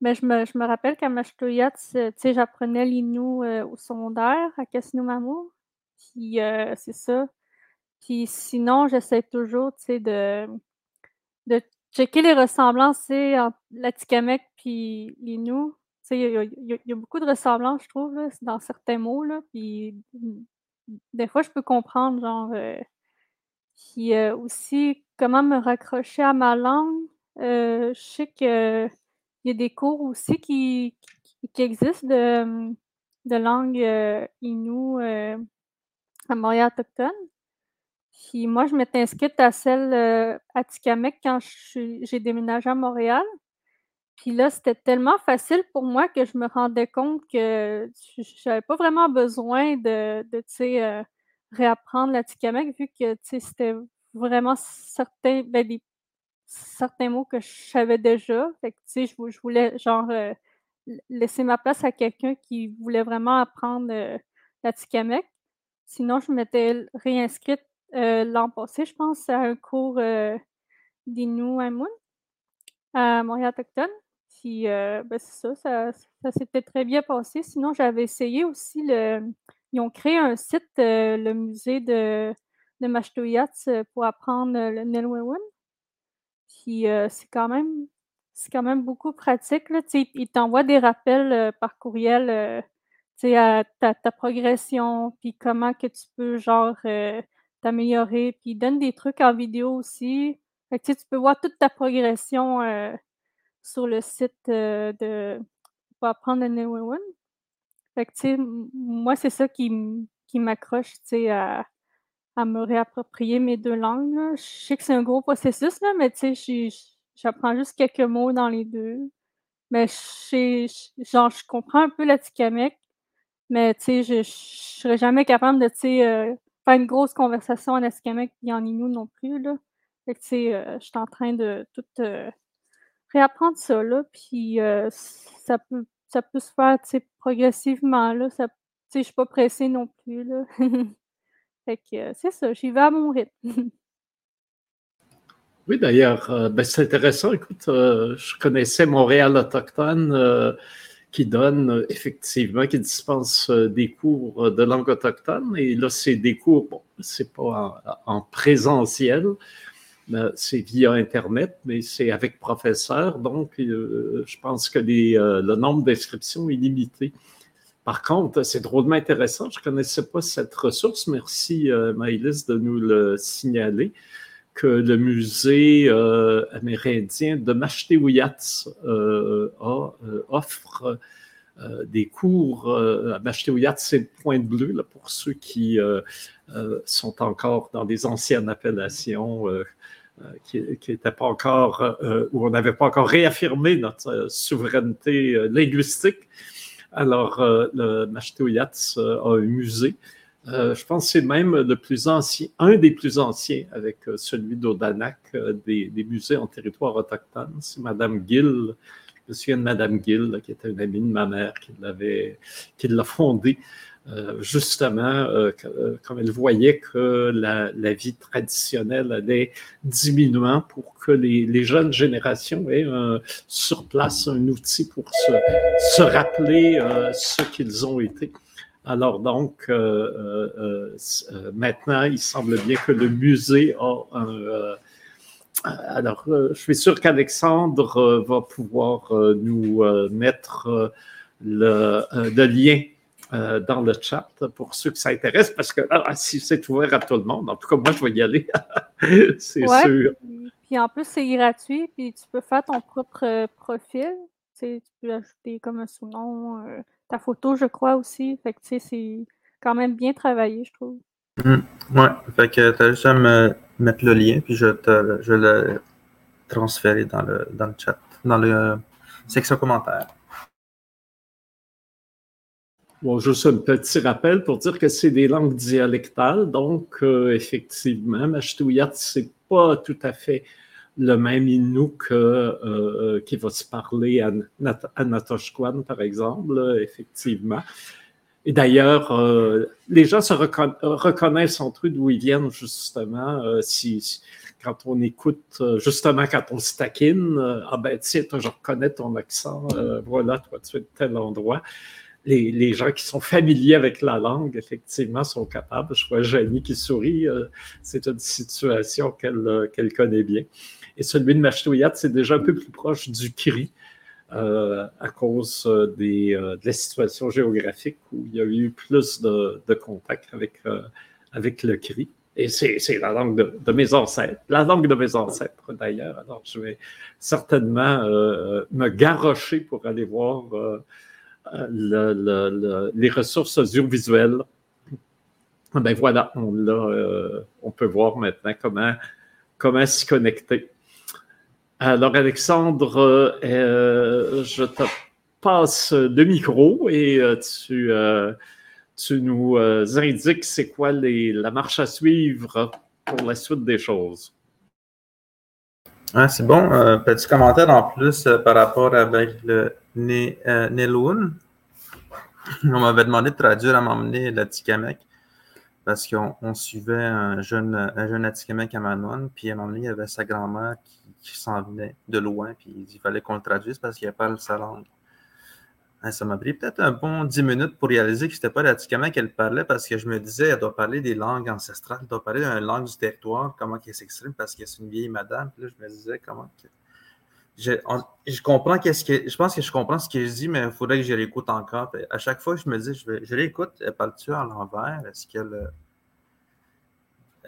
Mais je me, je me rappelle qu'à Machtoyat, tu sais, j'apprenais l'inou euh, au secondaire à Casino Puis c'est ça. Puis sinon, j'essaie toujours, tu sais, de, de checker les ressemblances, entre la Tikamek puis l'inou. Il y, a beaucoup de ressemblances, je trouve, dans certains mots, là. Puis des fois, je peux comprendre, genre, puis euh, aussi, comment me raccrocher à ma langue. Euh, je sais qu'il y a des cours aussi qui, qui, existent de, de langue euh, Innu à Montréal autochtone. Puis moi, je m'étais inscrite à celle à Tikamek quand j'ai déménagé à Montréal. Puis là, c'était tellement facile pour moi que je me rendais compte que j'avais pas vraiment besoin de, de sais, réapprendre la Tikamek vu que c'était vraiment certains, ben, certains mots que je savais déjà. Fait que, je, je voulais, genre, euh, laisser ma place à quelqu'un qui voulait vraiment apprendre euh, la Tikamek. Sinon, je m'étais réinscrite euh, l'an passé, je pense, à un cours euh, d'Inu Amun à Montréal Puis, ben, c'est ça, ça, s'était très bien passé. Sinon, j'avais essayé aussi le. Ils ont créé un site, le musée de, de pour apprendre le Nilwewen. Puis, c'est quand même beaucoup pratique. Là. Il t'envoie des rappels euh, par courriel euh, à ta, progression, puis comment tu peux genre euh, t'améliorer. Puis il donne des trucs en vidéo aussi. Tu peux voir toute ta progression sur le site de pour apprendre le One. Fait que, moi, c'est ça qui, qui m'accroche à, à me réapproprier mes deux langues. Là. Je sais que c'est un gros processus, là, mais tu sais, J'apprends juste quelques mots dans les deux. Mais je genre, je comprends un peu la Tikamek, mais tu sais, je, je serais jamais capable de, tu sais, euh, faire une grosse conversation en Atikamekw et en Innu non plus, là. Fait que, tu sais, euh, je suis en train de tout euh, réapprendre ça, là, puis ça peut ça peut se faire, progressivement, là. Ça, je suis pas pressée non plus, là. fait que c'est ça, j'y vais à mon rythme. Oui, d'ailleurs, euh, ben, c'est intéressant. Écoute, euh, je connaissais Montréal autochtone euh, qui donne effectivement, qui dispense des cours de langue autochtone. Et là, c'est des cours, bon, c'est pas en, présentiel, c'est via Internet, mais c'est avec professeur. Donc, je pense que les, le nombre d'inscriptions est limité. Par contre, c'est drôlement intéressant. Je ne connaissais pas cette ressource. Merci, Maëlys, de nous le signaler que le musée euh, amérindien de Mashtewiyats euh, euh, offre des cours à c'est le point bleu là, pour ceux qui sont encore dans des anciennes appellations qui n'étaient pas encore, où on n'avait pas encore réaffirmé notre souveraineté linguistique. Alors, le Mashtewiyats a un musée euh, je pense que c'est même le plus ancien, un des plus anciens avec euh, celui d'Odanak, euh, des, musées en territoire autochtone. C'est Madame Gill, je me souviens de Madame Gill, qui était une amie de ma mère, qui qui l'a fondé. Justement, comme elle voyait que la, vie traditionnelle allait diminuant pour que les, jeunes générations aient sur place un outil pour se, se rappeler ce qu'ils ont été. Alors donc, euh, euh, euh, maintenant, il semble bien que le musée a un... alors, je suis sûr qu'Alexandre va pouvoir nous mettre le, lien dans le chat pour ceux que ça intéresse, parce que ah, si c'est ouvert à tout le monde, en tout cas, moi, je vais y aller, c'est sûr. Puis en plus, c'est gratuit, puis tu peux faire ton propre profil. Tu, peux ajouter comme un sous-nom ta photo, je crois aussi. Fait que, tu sais, c'est quand même bien travaillé, je trouve. Mmh. Ouais, fait que t'as juste à me mettre le lien, puis je, te, je le transférer dans le, dans le chat, dans la section commentaires. Bon, juste un petit rappel pour dire que c'est des langues dialectales, donc euh, effectivement, Mashtuyat, c'est pas tout à fait le même Innu que, euh, euh, qui va se parler à, Natoshquan, par exemple, effectivement. Et d'ailleurs, euh, les gens se reconnaissent entre eux d'où ils viennent, justement, si, quand on écoute, justement, quand on se taquine, ah ben tiens, je reconnais ton accent, voilà, toi, tu es de tel endroit. Les, gens qui sont familiers avec la langue, effectivement, sont capables. Je vois Jenny qui sourit. c'est une situation qu'elle qu'elle connaît bien. Et celui de Mashtouillat, c'est déjà un peu plus proche du cri euh, à cause euh, des, euh, de la situation géographique où il y a eu plus de, de contact avec, le cri. Et c'est la langue de, mes ancêtres, la langue de mes ancêtres d'ailleurs. Alors je vais certainement me garrocher pour aller voir le, les ressources audiovisuelles. Ben voilà, on, on peut voir maintenant comment, comment s'y connecter. Alors, Alexandre, euh, je te passe le micro et euh, tu, euh, tu nous indiques c'est quoi la marche à suivre pour la suite des choses. Ouais, c'est bon. petit commentaire en plus par rapport avec le Neloun. On m'avait demandé de traduire à m'emmener la Tikamek parce qu'on suivait un jeune, un jeune Atikamek à Manon, puis à un moment donné, il y avait sa grand-mère qui, s'en venait de loin, puis il fallait qu'on le traduise parce qu'il pas sa langue. Hein, ça m'a pris peut-être un bon dix minutes pour réaliser que ce n'était pas l'Atikamek qu'elle parlait parce que je me disais, elle doit parler des langues ancestrales, elle doit parler d'une langue du territoire, comment elle s'exprime parce que c'est une vieille madame. Puis là, je me disais, comment je, comprends qu'est-ce que. Je pense que je comprends ce que je dis, mais il faudrait que je l'écoute encore. à chaque fois, je me dis, je, je l'écoute, elle parle-tu à l'envers? Est-ce qu'elle.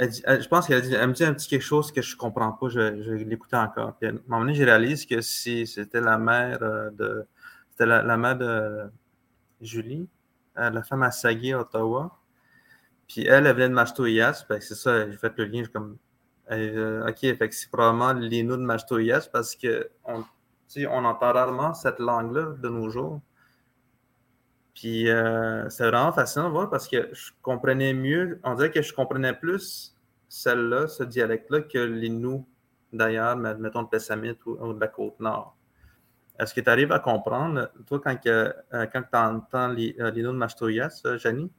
Euh, je pense qu'elle me dit un petit quelque chose que je ne comprends pas, je, vais l'écouter encore. Puis à un moment donné, je réalise que si c'était la mère euh, de. C'était la, mère de Julie, euh, la femme à Sagui, Ottawa. Puis elle, elle venait de Mastoyas. Ben, c'est ça, j'ai fait le lien, comme euh, OK, c'est probablement l'Inou de Machtoyas parce que on, on entend rarement cette langue-là de nos jours. Puis euh, c'est vraiment fascinant voir parce que je comprenais mieux, on dirait que je comprenais plus celle-là, ce dialecte-là, que l'Inou d'ailleurs, mettons de Pessamit ou, de la Côte-Nord. Est-ce que tu arrives à comprendre, toi, quand, euh, quand tu entends l'Inou de Machtoyas, Janie?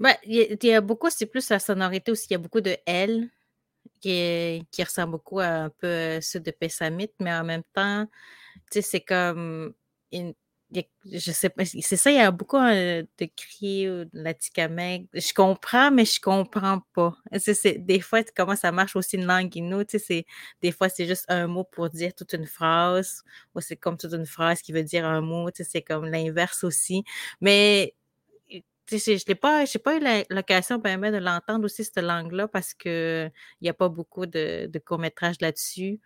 Ben, il y, a beaucoup, c'est plus la sonorité aussi. Il y a beaucoup de L qui, qui ressemble beaucoup à un peu euh, ceux de Pessamit, mais en même temps, tu sais, c'est comme. je sais pas, c'est ça, il y a beaucoup euh, de cris ou de la Je comprends, mais je comprends pas. C'est, des fois, comment ça marche aussi une langue inou, tu sais, des fois, c'est juste un mot pour dire toute une phrase, ou c'est comme toute une phrase qui veut dire un mot, tu sais, c'est comme l'inverse aussi. Mais je n'ai pas, eu l'occasion de l'entendre aussi, cette langue-là, parce qu'il n'y a pas beaucoup de, de courts-métrages là-dessus.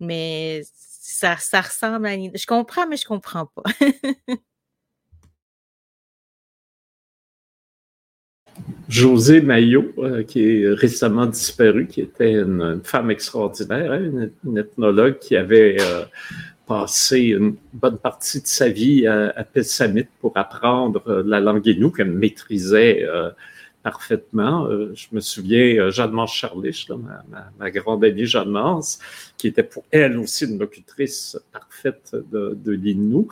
Mais ça, ressemble à. Je comprends, mais je comprends pas. José Maillot, euh, qui est récemment disparu, qui était une, femme extraordinaire, hein, une, ethnologue qui avait euh, passé une bonne partie de sa vie à, à Pessamit pour apprendre euh, la langue inou qu'elle maîtrisait euh, parfaitement. Euh, je me souviens, Jeanne Mance Charlich, ma, grande amie Jeanne Mance, qui était pour elle aussi une locutrice parfaite de, de l'inou.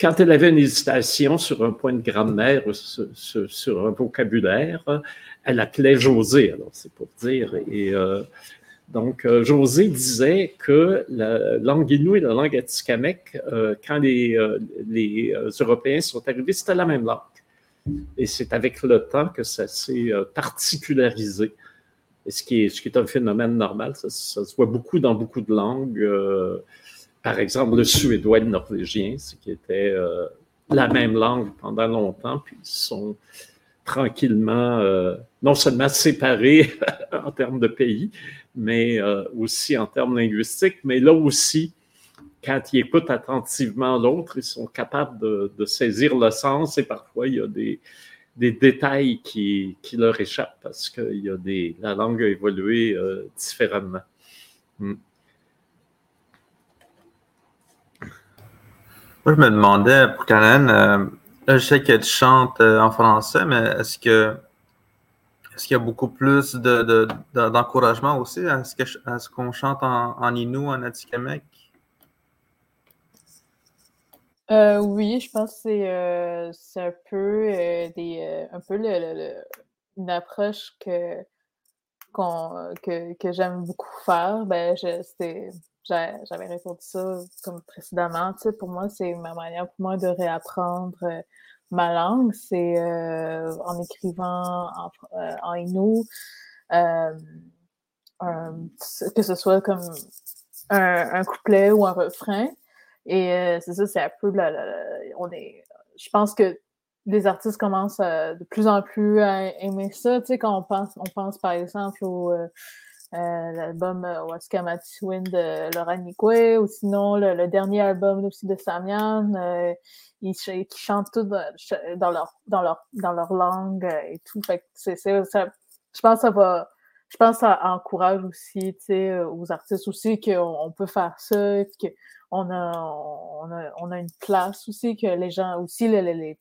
Quand elle avait une hésitation sur un point de grammaire, sur, sur, un vocabulaire, elle appelait José, alors c'est pour dire. Et donc, euh, José disait que la langue inou et la langue atikamekw, euh, quand les, euh, les Européens sont arrivés, c'était la même langue. Et c'est avec le temps que ça s'est particularisé. Et ce qui, est, ce qui est un phénomène normal, ça, se voit beaucoup dans beaucoup de langues. par exemple, le suédois et le norvégien, ce qui était la même langue pendant longtemps, puis ils sont tranquillement, non seulement séparés en termes de pays, mais euh, aussi en termes linguistiques. Mais là aussi, quand ils écoutent attentivement l'autre, ils sont capables de, saisir le sens et parfois il y a des, détails qui, leur échappent parce que y a des, la langue a évolué euh, différemment. Hmm. Moi, je me demandais, pour Canan, euh, je sais que tu chantes en français, mais est-ce que est-ce qu'il y a beaucoup plus d'encouragement aussi à ce qu'on chante en, en Innu, en Atikamek? Euh, oui, je pense que c'est euh, un peu, euh, un peu une approche que, que, j'aime beaucoup faire. Ben, j'avais répondu ça comme précédemment. pour moi, c'est ma manière pour moi de réapprendre ma langue, c'est euh, en écrivant en, euh, euh, que ce soit comme un, couplet ou un refrain. Et c'est ça, c'est un peu je pense que les artistes commencent de plus en plus à aimer ça. Tu sais, quand on pense, on pense par exemple au l'album Waskamati Wind de Laura Nikwe, ou sinon le, dernier album aussi de Samian ils, qui chantent tout dans, leur, dans, leur, dans leur langue euh, et tout. Fait c'est, ça, je pense que ça va. Je pense que ça encourage aussi, euh, aux artistes aussi qu'on on peut faire ça, qu'on a, on a, on a une place aussi, que les gens aussi, les, les,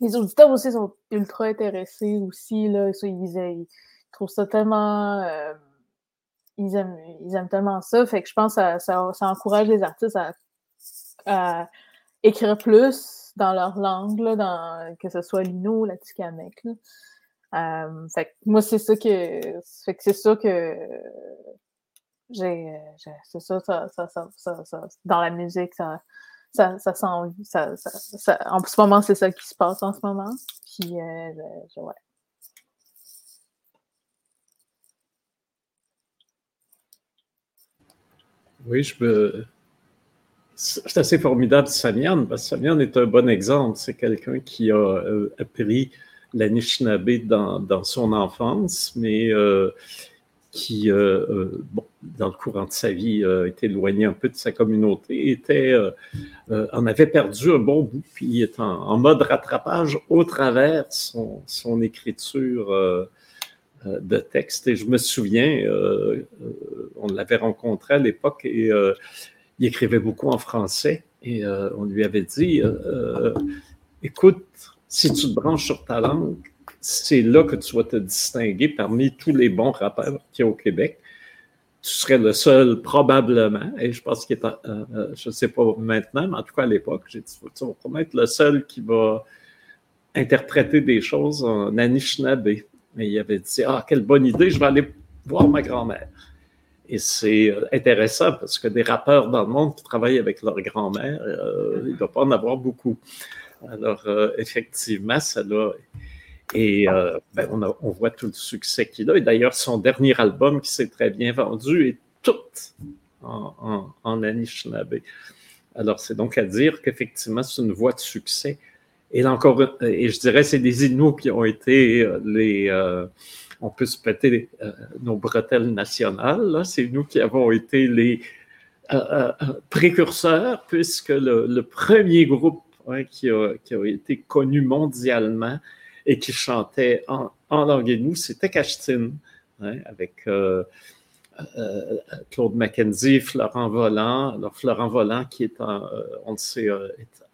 les auditeurs aussi sont ultra intéressés aussi, là, ça, ils, ils, trouvent ça tellement, euh, ils aiment, ils aiment tellement ça. Fait que je pense que ça, ça, encourage les artistes à, écrire plus dans leur langue, là, dans, que ce soit l'Ino la Tikamek. Euh, fait que moi, c'est ça que. Fait que c'est ça que j'ai. C'est ça, ça, ça, ça, dans la musique, ça. Ça, ça, ça, ça, en ce moment, c'est ça qui se passe en ce moment. Puis, euh, ouais. Oui, je peux. C'est assez formidable, Samian, parce que Samian est un bon exemple. C'est quelqu'un qui a euh, appris l'Anishinaabe dans, dans son enfance, mais euh, qui, euh, dans le courant de sa vie, a été éloigné un peu de sa communauté, était, en avait perdu un bon bout, puis il est en, mode rattrapage au travers son, écriture euh, de texte. Et je me souviens, euh, euh, on l'avait rencontré à l'époque et il écrivait beaucoup en français. Et on lui avait dit, écoute, si tu te branches sur ta langue, c'est là que tu vas te distinguer parmi tous les bons rappeurs qu'il y a au Québec. Tu serais le seul, probablement, et je pense qu'il est, je ne sais pas maintenant, mais en tout cas à l'époque, j'ai dit, tu vas probablement être le seul qui va interpréter des choses en Anishinaabe. Mais il avait dit Ah, quelle bonne idée, je vais aller voir ma grand-mère. Et c'est euh, intéressant parce que des rappeurs dans le monde qui travaillent avec leur grand-mère, euh, il ne doit pas en avoir beaucoup. Alors, euh, effectivement, ça l'a. Et ben, on, voit tout le succès qu'il a. Et d'ailleurs, son dernier album qui s'est très bien vendu est tout en, en, en Anishinaabe. Alors, c'est donc à dire qu'effectivement, c'est une voie de succès et encore, et je dirais, c'est des Inuits qui ont été euh, les. Euh, on peut se péter euh, nos bretelles nationales. C'est nous qui avons été les précurseurs, puisque le, premier groupe qui, a, été connu mondialement et qui chantait en, en langue Innu, c'était hein, avec euh, Claude Mackenzie, Florent Volant. Alors, Florent Volant, qui est euh, on le sait, euh,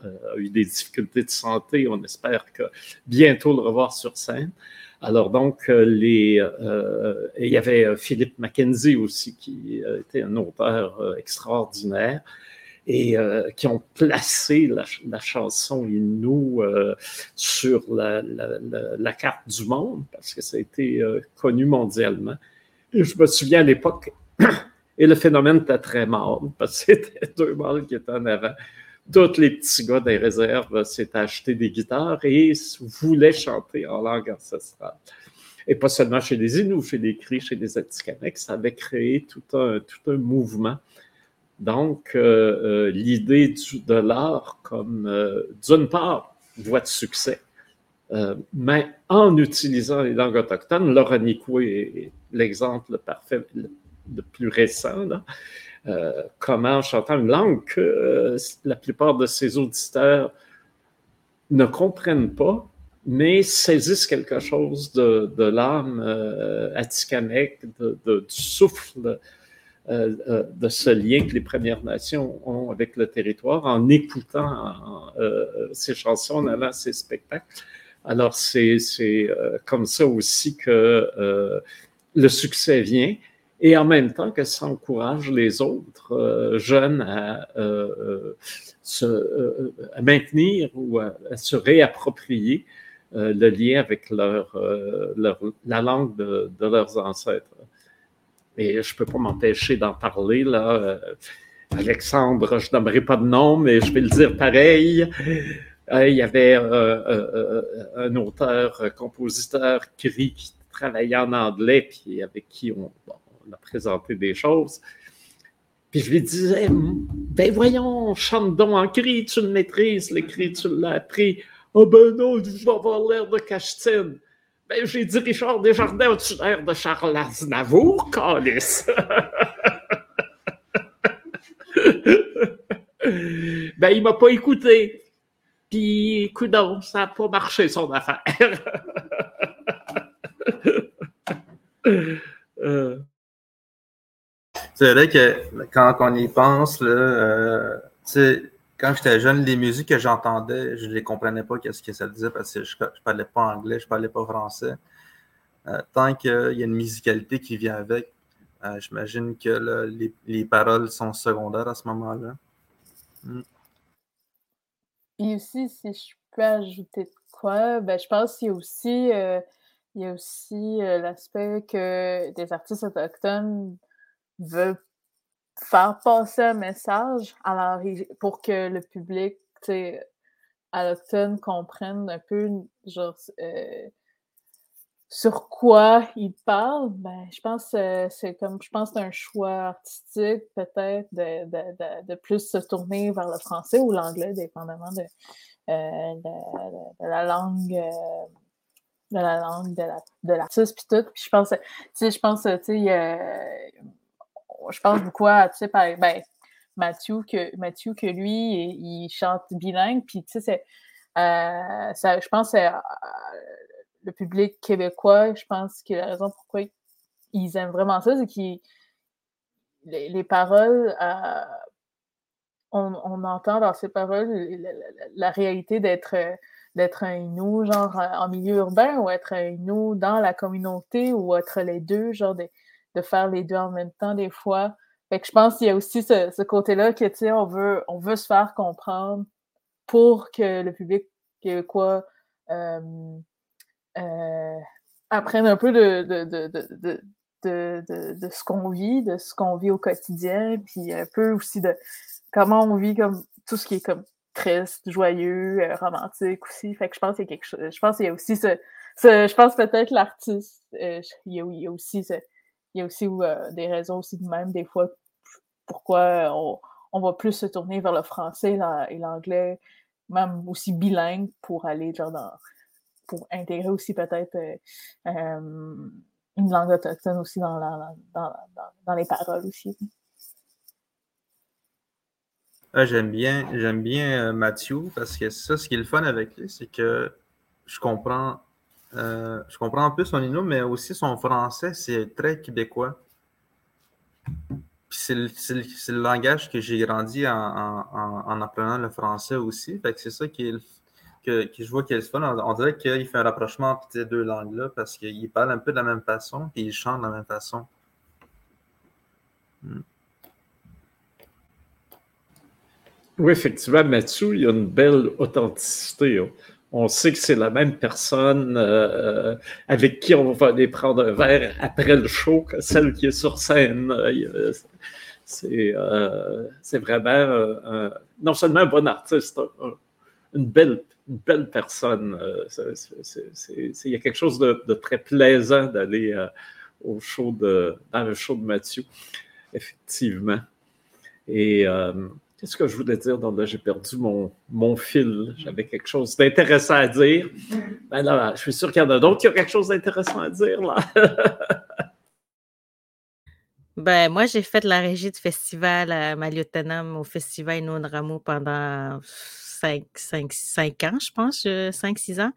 a eu des difficultés de santé. On espère que bientôt le revoir sur scène. Alors, donc, les, il y avait Philippe Mackenzie aussi, qui était un auteur extraordinaire et qui ont placé la, chanson Inou sur la, la, carte du monde parce que ça a été connu mondialement je me souviens à l'époque, et le phénomène était très mort, parce que c'était deux mâles qui étaient en avant. Tous les petits gars des réserves s'étaient achetés des guitares et voulaient chanter en langue ancestrale. Et pas seulement chez les Inuits, chez les Cris, chez les Atikamekw, ça avait créé tout un, tout un mouvement. Donc, euh, euh, l'idée de l'art comme, euh, d'une part, voie de succès, mais en utilisant les langues autochtones, l'Oranikwe est l'exemple parfait, le, plus récent, euh, comment en chantant une langue que euh, la plupart de ses auditeurs ne comprennent pas, mais saisissent quelque chose de, l'âme euh, du souffle euh, de ce lien que les Premières Nations ont avec le territoire en écoutant ces chansons, en allant ces spectacles. Alors, c'est comme ça aussi que le succès vient et en même temps que ça encourage les autres euh, jeunes à, euh, euh, se, maintenir ou à, se réapproprier le lien avec leur, la langue de, leurs ancêtres. Et je ne peux pas m'empêcher d'en parler là. Alexandre, je n'aimerais pas de nom, mais je vais le dire pareil. Il y avait un auteur, compositeur, qui travaillait en anglais, puis avec qui on, a présenté des choses. Puis je lui disais, ben voyons, chante en cri, tu le maîtrises, l'écrit, tu l'as appris. oh ben non, je vais avoir l'air de cachetine. Ben j'ai dit, Richard Desjardins, as-tu l'air de Charles Aznavour, Calis? ben il m'a pas écouté. Puis, écoute, ça n'a pas marché son affaire. Euh. C'est vrai que quand on y pense, là, euh, quand j'étais jeune, les musiques que j'entendais, je ne les comprenais pas qu'est-ce que ça disait parce que je ne parlais pas anglais, je ne parlais pas français. Euh, tant qu'il y a une musicalité qui vient avec, J'imagine que les, paroles sont secondaires à ce moment-là. Mm. Et aussi, si je peux ajouter de quoi, ben, je pense qu'il y a aussi, il y a aussi l'aspect que des artistes autochtones veulent faire passer un message à pour que le public autochtone comprenne un peu genre, euh, sur quoi il parle. Ben, je pense que c'est comme je pense un choix artistique peut-être de, de, de, plus se tourner vers le français ou l'anglais, dépendamment de, euh, de, la langue. Euh, de la langue de l'artiste puis tout puis je pense tu sais je pense tu sais je pense beaucoup à, tu sais, par, ben, Mathieu, que, Mathieu, que lui, il, chante bilingue, puis tu sais, euh, ça, je pense euh, le public québécois, je pense que la raison pourquoi ils aiment vraiment ça, c'est que les, paroles, euh, on, on, entend dans ces paroles la, réalité d'être d'être un Inou, genre en milieu urbain, ou être un Inou dans la communauté, ou être les deux, genre des, de faire les deux en même temps des fois. Fait que je pense qu'il y a aussi ce, côté-là que, tu sais, on veut, on veut se faire comprendre pour que le public québécois euh, euh, apprenne un peu de, de, de, ce qu'on vit, de ce qu'on vit au quotidien, puis un peu aussi de comment on vit comme tout ce qui est comme triste, joyeux, euh, romantique aussi. Fait que je pense qu'il y a quelque chose. Je pense y a aussi ce. je pense peut-être l'artiste. il, y a, aussi il y a aussi euh, des raisons aussi de même, des fois, pourquoi on, va plus se tourner vers le français et l'anglais, même aussi bilingue, pour aller genre dans, intégrer aussi peut-être euh, euh, une langue autochtone aussi dans, dans, les paroles aussi. Ah, j'aime bien, j'aime bien Mathieu parce que ça, ce qui est le fun avec lui, c'est que je comprends euh, je comprends un peu son Inou, mais aussi son français, c'est très québécois. C'est le, le, langage que j'ai grandi en, en, apprenant le français aussi. c'est ça qui est que, je vois qu'il est. On, dirait qu'il fait un rapprochement entre ces deux langues-là parce qu'il parle un peu de la même façon et il chante de la même façon. Hmm. Oui, effectivement, Mathieu, il y a une belle authenticité. Hein on sait que c'est la même personne euh, avec qui on va aller prendre un verre après le show que celle qui est sur scène. Euh, euh, c'est vraiment non seulement un bon artiste, une belle, une belle personne. Il y a quelque chose de, très plaisant d'aller au show de, dans le show de Mathieu, effectivement. Et Qu'est-ce que je voulais dire? J'ai perdu mon, mon fil. J'avais quelque chose d'intéressant à dire. Ben là, je suis sûr qu'il y en a d'autres qui ont quelque chose d'intéressant à dire, là. ben, moi, j'ai fait la régie du festival à Maliotenam au festival Inonramo pendant 5, 5, 5 ans, je pense, 5-6 ans.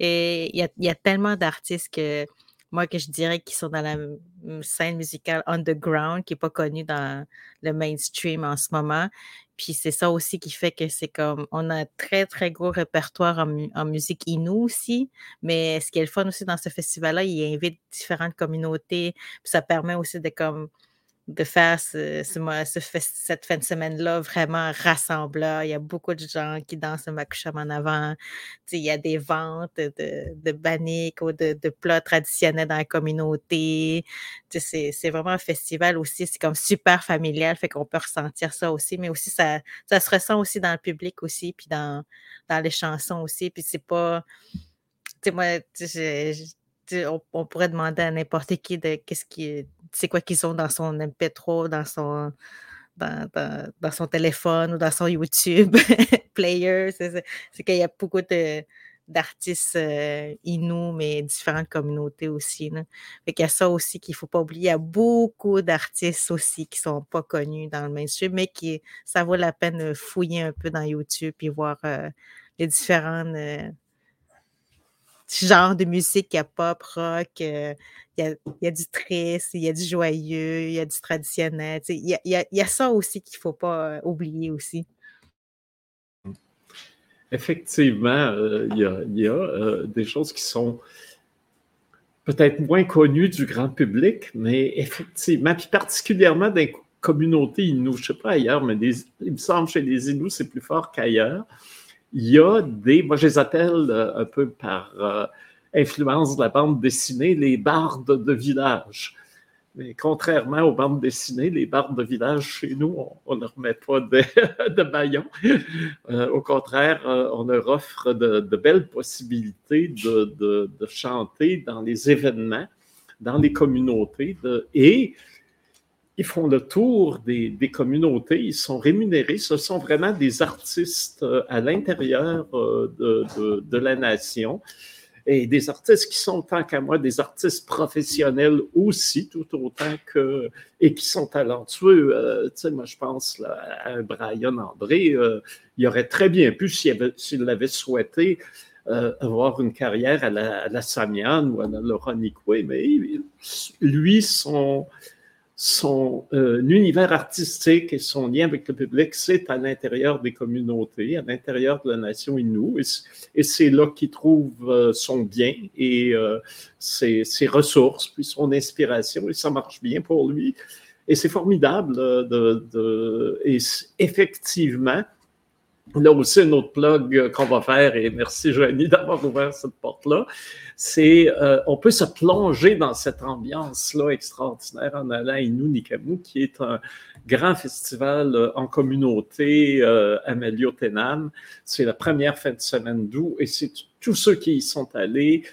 Et il y a, y a tellement d'artistes que moi, que je dirais qui sont dans la scène musicale underground, qui n'est pas connue dans le mainstream en ce moment. Puis c'est ça aussi qui fait que c'est comme, on a un très, très gros répertoire en, musique inou aussi. Mais ce qui est le fun aussi dans ce festival-là, il invite différentes communautés. Puis ça permet aussi de comme de faire ce, cette fin de semaine-là vraiment rassembleur. Il y a beaucoup de gens qui dansent le makusham en avant. il y a des ventes de, de baniques ou de, de, plats traditionnels dans la communauté. C'est, vraiment un festival aussi. C'est comme super familial, fait qu'on peut ressentir ça aussi. Mais aussi, ça, ça se ressent aussi dans le public aussi, puis dans, dans les chansons aussi. Puis c'est pas... Tu sais, moi, on, pourrait demander à n'importe qui de qu'est-ce qui c'est quoi qu'ils ont dans son MP3, dans son dans, dans, son téléphone ou dans son YouTube player. C'est qu'il y a beaucoup d'artistes euh, mais différentes communautés aussi. Là. Fait qu'il y a ça aussi qu'il ne faut pas oublier. Il y a beaucoup d'artistes aussi qui ne sont pas connus dans le mainstream, mais qui ça vaut la peine de fouiller un peu dans YouTube et voir euh, les différentes euh, genre de musique, il y a pop, rock, euh, il, y a, du triste, il y a du joyeux, il y a du traditionnel. Il y a, ça aussi qu'il ne faut pas euh, oublier aussi. Effectivement, euh, il y a, des choses qui sont peut-être moins connu du grand public, mais effectivement, puis particulièrement dans les communautés Inuits, je ne sais pas ailleurs, mais il me semble chez les Inuits, c'est plus fort qu'ailleurs. Il y a des, moi je les appelle euh, un peu par euh, influence de la bande dessinée, les bardes de village. Mais contrairement aux bandes dessinées, les bardes de village chez nous, on ne leur met pas de, de euh, au contraire, on leur offre de, belles possibilités de, chanter dans les événements, dans les communautés. et ils font le tour des, communautés, ils sont rémunérés. Ce sont vraiment des artistes euh, à l'intérieur de, la nation et des artistes qui sont, tant qu'à moi, des artistes professionnels aussi, tout autant que, et qui sont talentueux. Euh, tu sais, moi, je pense à Brian André, euh, il aurait très bien pu, s'il l'avait souhaité, euh, avoir une carrière à la, à Samian ou à la Laura mais lui, son, son euh, univers artistique et son lien avec le public, c'est à l'intérieur des communautés, à l'intérieur de la nation Innu. Et, c'est là qu'il trouve euh, son bien et euh, ses, ressources, puis son inspiration, et ça marche bien pour lui. Et c'est formidable de, de, et effectivement, Là aussi, un autre plug qu'on va faire, et merci Joanie d'avoir ouvert cette porte-là, c'est euh, on peut se plonger dans cette ambiance-là extraordinaire en allant à Inu Nikamu, qui est un grand festival euh, en communauté euh, à Meliotenam. C'est la première fin de semaine d'août, et c'est tous ceux qui y sont allés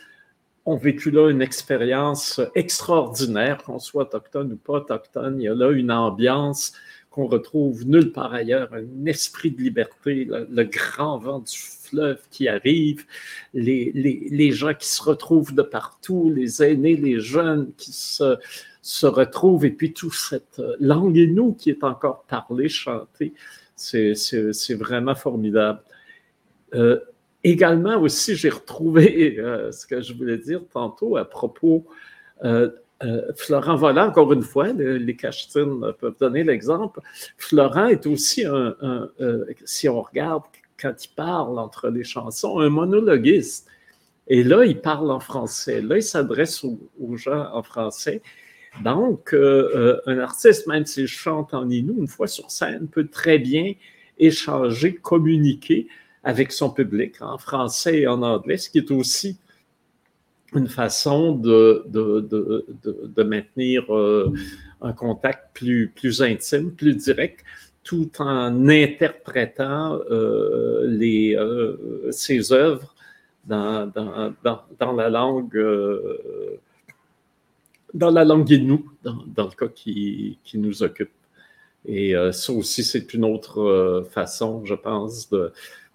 ont vécu là une expérience extraordinaire, qu'on soit autochtone ou pas autochtone. Il y a là une ambiance qu'on retrouve nulle part ailleurs, un esprit de liberté, le, grand vent du fleuve qui arrive, les, les, gens qui se retrouvent de partout, les aînés, les jeunes qui se, se retrouvent, et puis toute cette langue et nous qui est encore parlée, chantée, c'est vraiment formidable. Euh, également aussi, j'ai retrouvé euh, ce que je voulais dire tantôt à propos euh, euh, Florent Volant, encore une fois, les cachetines peuvent donner l'exemple. Florent est aussi un, euh, si on regarde quand il parle entre les chansons, un monologuiste. Et là, il parle en français. Là, il s'adresse aux, gens en français. Donc, euh, un artiste, même s'il chante en inou, une fois sur scène, peut très bien échanger, communiquer avec son public en français et en anglais, ce qui est aussi une façon de, de, de, de maintenir euh, un contact plus, plus intime, plus direct, tout en interprétant euh, les, euh, ses œuvres dans, dans, dans, dans la langue dans la langue Innu, dans, le cas qui, qui nous occupe. Et ça aussi, c'est une autre façon, je pense, de,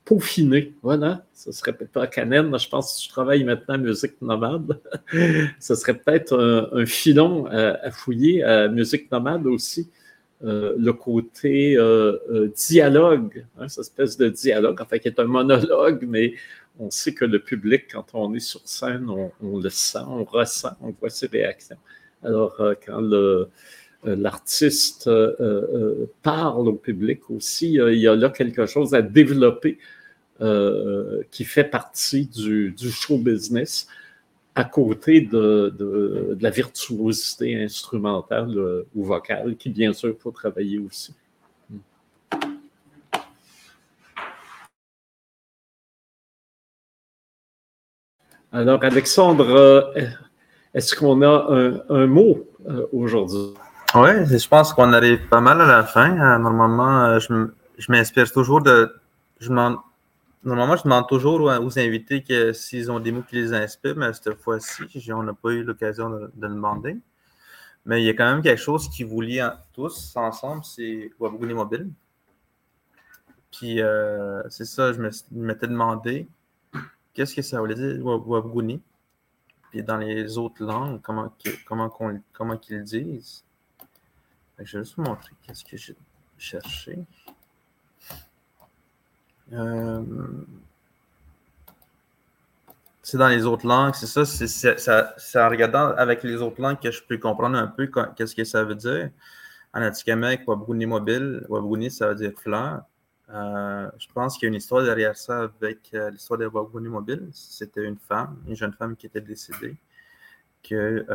peaufiner. Voilà, ce serait peut-être pas Canen, je pense que je travaille maintenant en musique nomade. ce serait peut-être un, filon à, fouiller à musique nomade aussi. Euh, le côté euh, euh, dialogue, hein, cette espèce de dialogue, en fait, qui est un monologue, mais on sait que le public, quand on est sur scène, on, le sent, on ressent, on voit ses réactions. Alors, quand l'artiste parle au public aussi, il y a là quelque chose à développer euh, qui fait partie du, show business à côté de, la virtuosité instrumentale euh, ou vocale, qui bien sûr, faut travailler aussi. Alors, Alexandre, euh, est-ce qu'on a un, mot aujourd'hui? Oui, je pense qu'on arrive pas mal à la fin. Normalement, je m'inspire toujours de. Normalement, je demande toujours aux, invités s'ils ont des mots qui les inspirent, mais cette fois-ci, on n'a pas eu l'occasion de, le demander. Mais il y a quand même quelque chose qui vous lie tous ensemble, c'est Wabgouni Mobile. Puis euh, c'est ça, je m'étais demandé qu'est-ce que ça voulait dire Wabgouni. Puis dans les autres langues, comment, comment, comment qu'ils disent. Je vais juste vous montrer qu'est-ce que j'ai cherché. Euh, c'est dans les autres langues, c'est ça, c'est en regardant avec les autres langues que je peux comprendre un peu qu'est-ce que ça veut dire. En Atikamek, Wabgouni mobile, Wabgouni, ça veut dire fleur. Euh, je pense qu'il y a une histoire derrière ça avec euh, l'histoire de Wabgouni mobile. C'était une femme, une jeune femme qui était décédée, que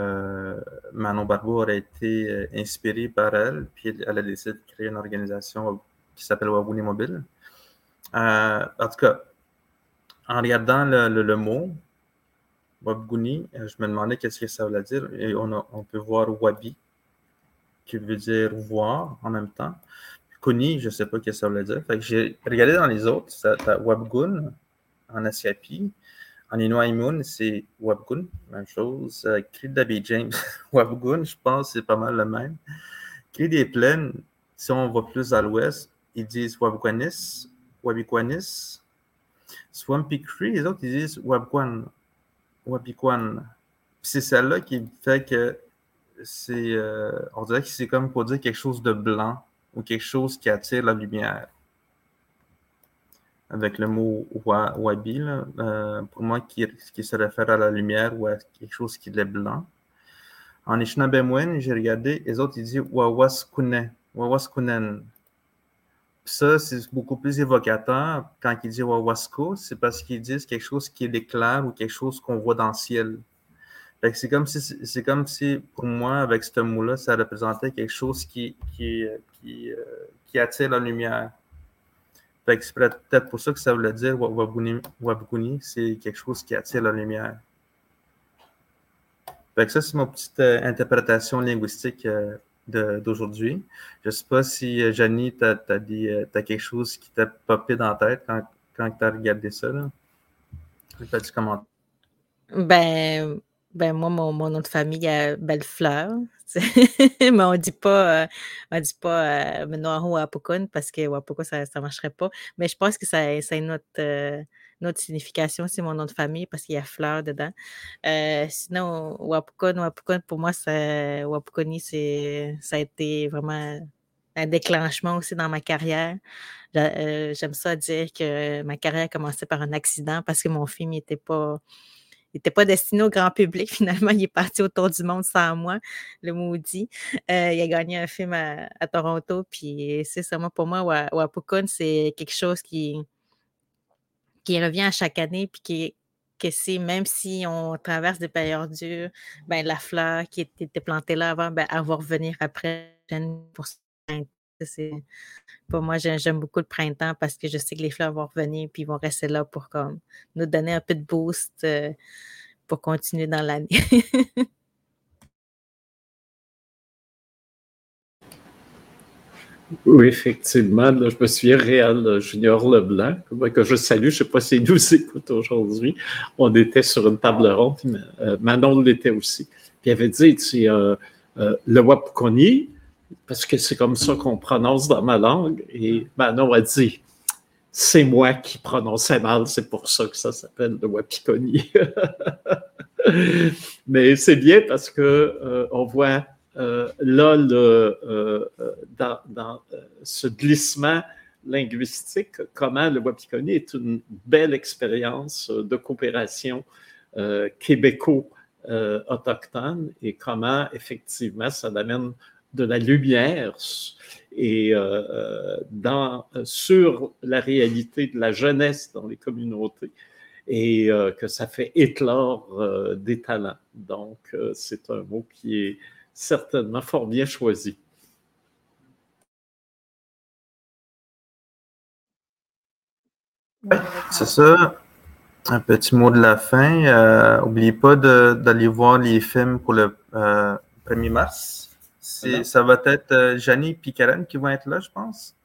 Manon Barbeau aurait été euh, inspirée par elle, puis elle a décidé de créer une organisation qui s'appelle Wabouni Mobile. Euh, en tout cas, en regardant le, mot Wabguni, je me demandais qu'est-ce que ça voulait dire. Et on, peut voir Wabi, qui veut dire voir en même temps. Kuni, je ne sais pas ce que ça voulait dire. j'ai regardé dans les autres, Wabgun en Asiapi, en Inuaimun, c'est Wabgun, même chose. Euh, James, Wabgun, je pense c'est pas mal le même. Cri des plaines, si on va plus à l'ouest, ils disent Wabguanis, Wabikwanis. Swampy Cree, les autres, ils disent Wabikwan. C'est celle-là qui fait que c'est, euh, on dirait que c'est comme pour dire quelque chose de blanc ou quelque chose qui attire la lumière avec le mot wabi, euh, pour moi, qui, se réfère à la lumière ou à quelque chose qui est blanc. En Ishnabemwen, j'ai regardé, les autres, ils disent Wawaskunen. Wawaskunen. Ça, c'est beaucoup plus évocateur quand ils disent Wawasko, c'est parce qu'ils disent quelque chose qui est clair ou quelque chose qu'on voit dans le ciel. C'est comme, si, comme si, pour moi, avec ce mot-là, ça représentait quelque chose qui, euh, attire la lumière c'est peut-être pour ça que ça voulait dire Wabguni, c'est quelque chose qui attire la lumière. Ça, c'est ma petite euh, interprétation linguistique euh, d'aujourd'hui. Je ne sais pas si, euh, Janie, tu as, as, quelque chose qui t'a popé dans la tête quand, quand tu as regardé ça. Là? Petit commentaire. Ben, ben moi, mon, nom de famille est Bellefleur. mais on dit pas, euh, on dit pas euh, ou Wapukun parce que Wapukun, ça ne marcherait pas. Mais je pense que ça, a une euh, signification, c'est mon nom de famille parce qu'il y a fleur dedans. Euh, sinon, Wapukun, Wapukun, pour moi, ça, Wapukuni, ça a été vraiment un déclenchement aussi dans ma carrière. J'aime ça dire que ma carrière a commencé par un accident parce que mon film n'était pas il n'était pas destiné au grand public. Finalement, il est parti autour du monde sans moi, le maudit. Euh, il a gagné un film à, Toronto. Puis c'est ça, moi, pour moi, Wapukun, c'est quelque chose qui, qui revient à chaque année. Puis qui que c'est même si on traverse des périodes dures, ben, la fleur qui était plantée là avant, ben, elle va revenir après pour pour moi, j'aime beaucoup le printemps parce que je sais que les fleurs vont revenir puis vont rester là pour comme nous donner un peu de boost euh, pour continuer dans l'année. Oui, effectivement. je me souviens, Réal Junior Leblanc, que je salue, je ne sais pas si nous écoute aujourd'hui. On était sur une table ronde, euh, Manon l'était aussi. Puis il avait dit, tu, euh, le Wapukoni, parce que c'est comme ça qu'on prononce dans ma langue. Et Manon a dit, c'est moi qui prononçais mal, c'est pour ça que ça s'appelle le Wapikoni. Mais c'est bien parce que euh, on voit euh, là le, euh, dans, ce glissement linguistique comment le Wapikoni est une belle expérience de coopération québéco-autochtone et comment effectivement ça amène de la lumière et euh, euh, sur la réalité de la jeunesse dans les communautés et euh, que ça fait éclore des talents. Donc, c'est un mot qui est certainement fort bien choisi. c'est ça. Un petit mot de la fin. N'oubliez pas d'aller voir les films pour le 1er mars. Ça va être euh, Janie et Karen qui vont être là, je pense.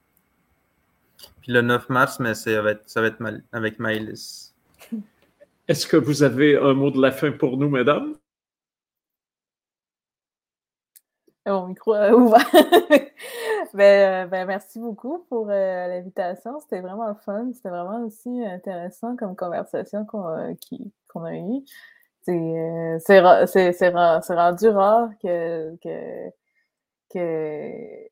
Puis le 9 mars, mais ça va être, ça va être avec Maëlys. Est-ce que vous avez un mot de la fin pour nous, mesdames? Mon micro est ouvert. Ben, euh, ben, merci beaucoup pour euh, l'invitation. C'était vraiment fun. C'était vraiment aussi intéressant comme conversation qu'on a eue. C'est rendu rare que, que que,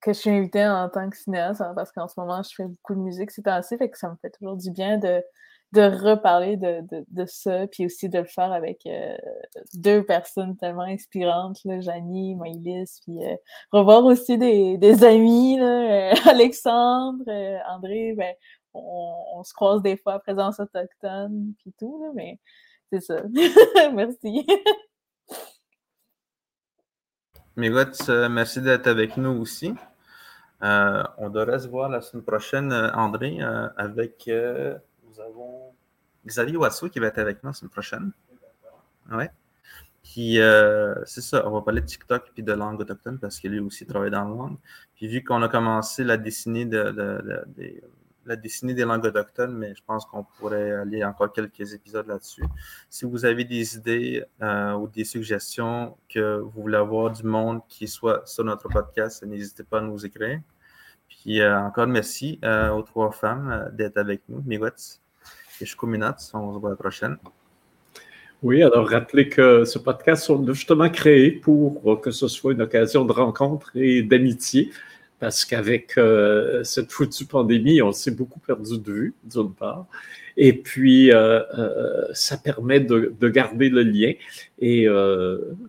que je suis invitée en tant que cinéaste hein, parce qu'en ce moment, je fais beaucoup de musique ces temps-ci, fait que ça me fait toujours du bien de, de reparler de, de, ça, puis aussi de le faire avec euh, deux personnes tellement inspirantes, là, Janie, Maïlis, puis euh, revoir aussi des, des amis, là, euh, Alexandre, André, ben, on, se croise des fois à présence autochtone, puis tout, mais c'est ça. Merci. Migots, merci d'être avec nous aussi. on devrait se voir la semaine prochaine, André, avec. Nous avons Xavier Wasso qui va être avec nous la semaine prochaine. Ouais. Puis, c'est ça, on va parler de TikTok et de langue autochtone parce que lui aussi travaille dans la langue. Puis, vu qu'on a commencé la dessinée de, la des langues autochtones, mais je pense qu'on pourrait aller encore quelques épisodes là-dessus. Si vous avez des idées euh, ou des suggestions que vous voulez avoir du monde qui soit sur notre podcast, n'hésitez pas à nous écrire. Puis euh, encore merci euh, aux trois femmes d'être avec nous, Miwetz et Shkuminat. On se voit la prochaine. Oui, alors rappelez que ce podcast sont justement créé pour que ce soit une occasion de rencontre et d'amitié parce qu'avec euh, cette foutue pandémie, on s'est beaucoup perdu de vue, d'une part. Et puis, euh, euh, ça permet de, garder le lien. Et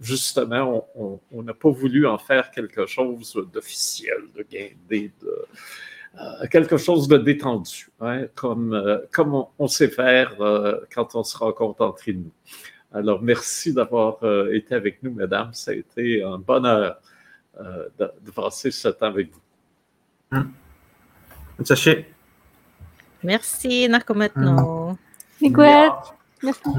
justement, on n'a pas voulu en faire quelque chose d'officiel, de guindé, de, quelque chose de détendu, hein, comme, comme on, sait faire quand on se rencontre entre nous. Alors, merci d'avoir été avec nous, mesdames. Ça a été un bonheur euh, de, de, passer ce temps avec vous. Mm. Sachez. Merci, Narcomatno. Mm. Merci.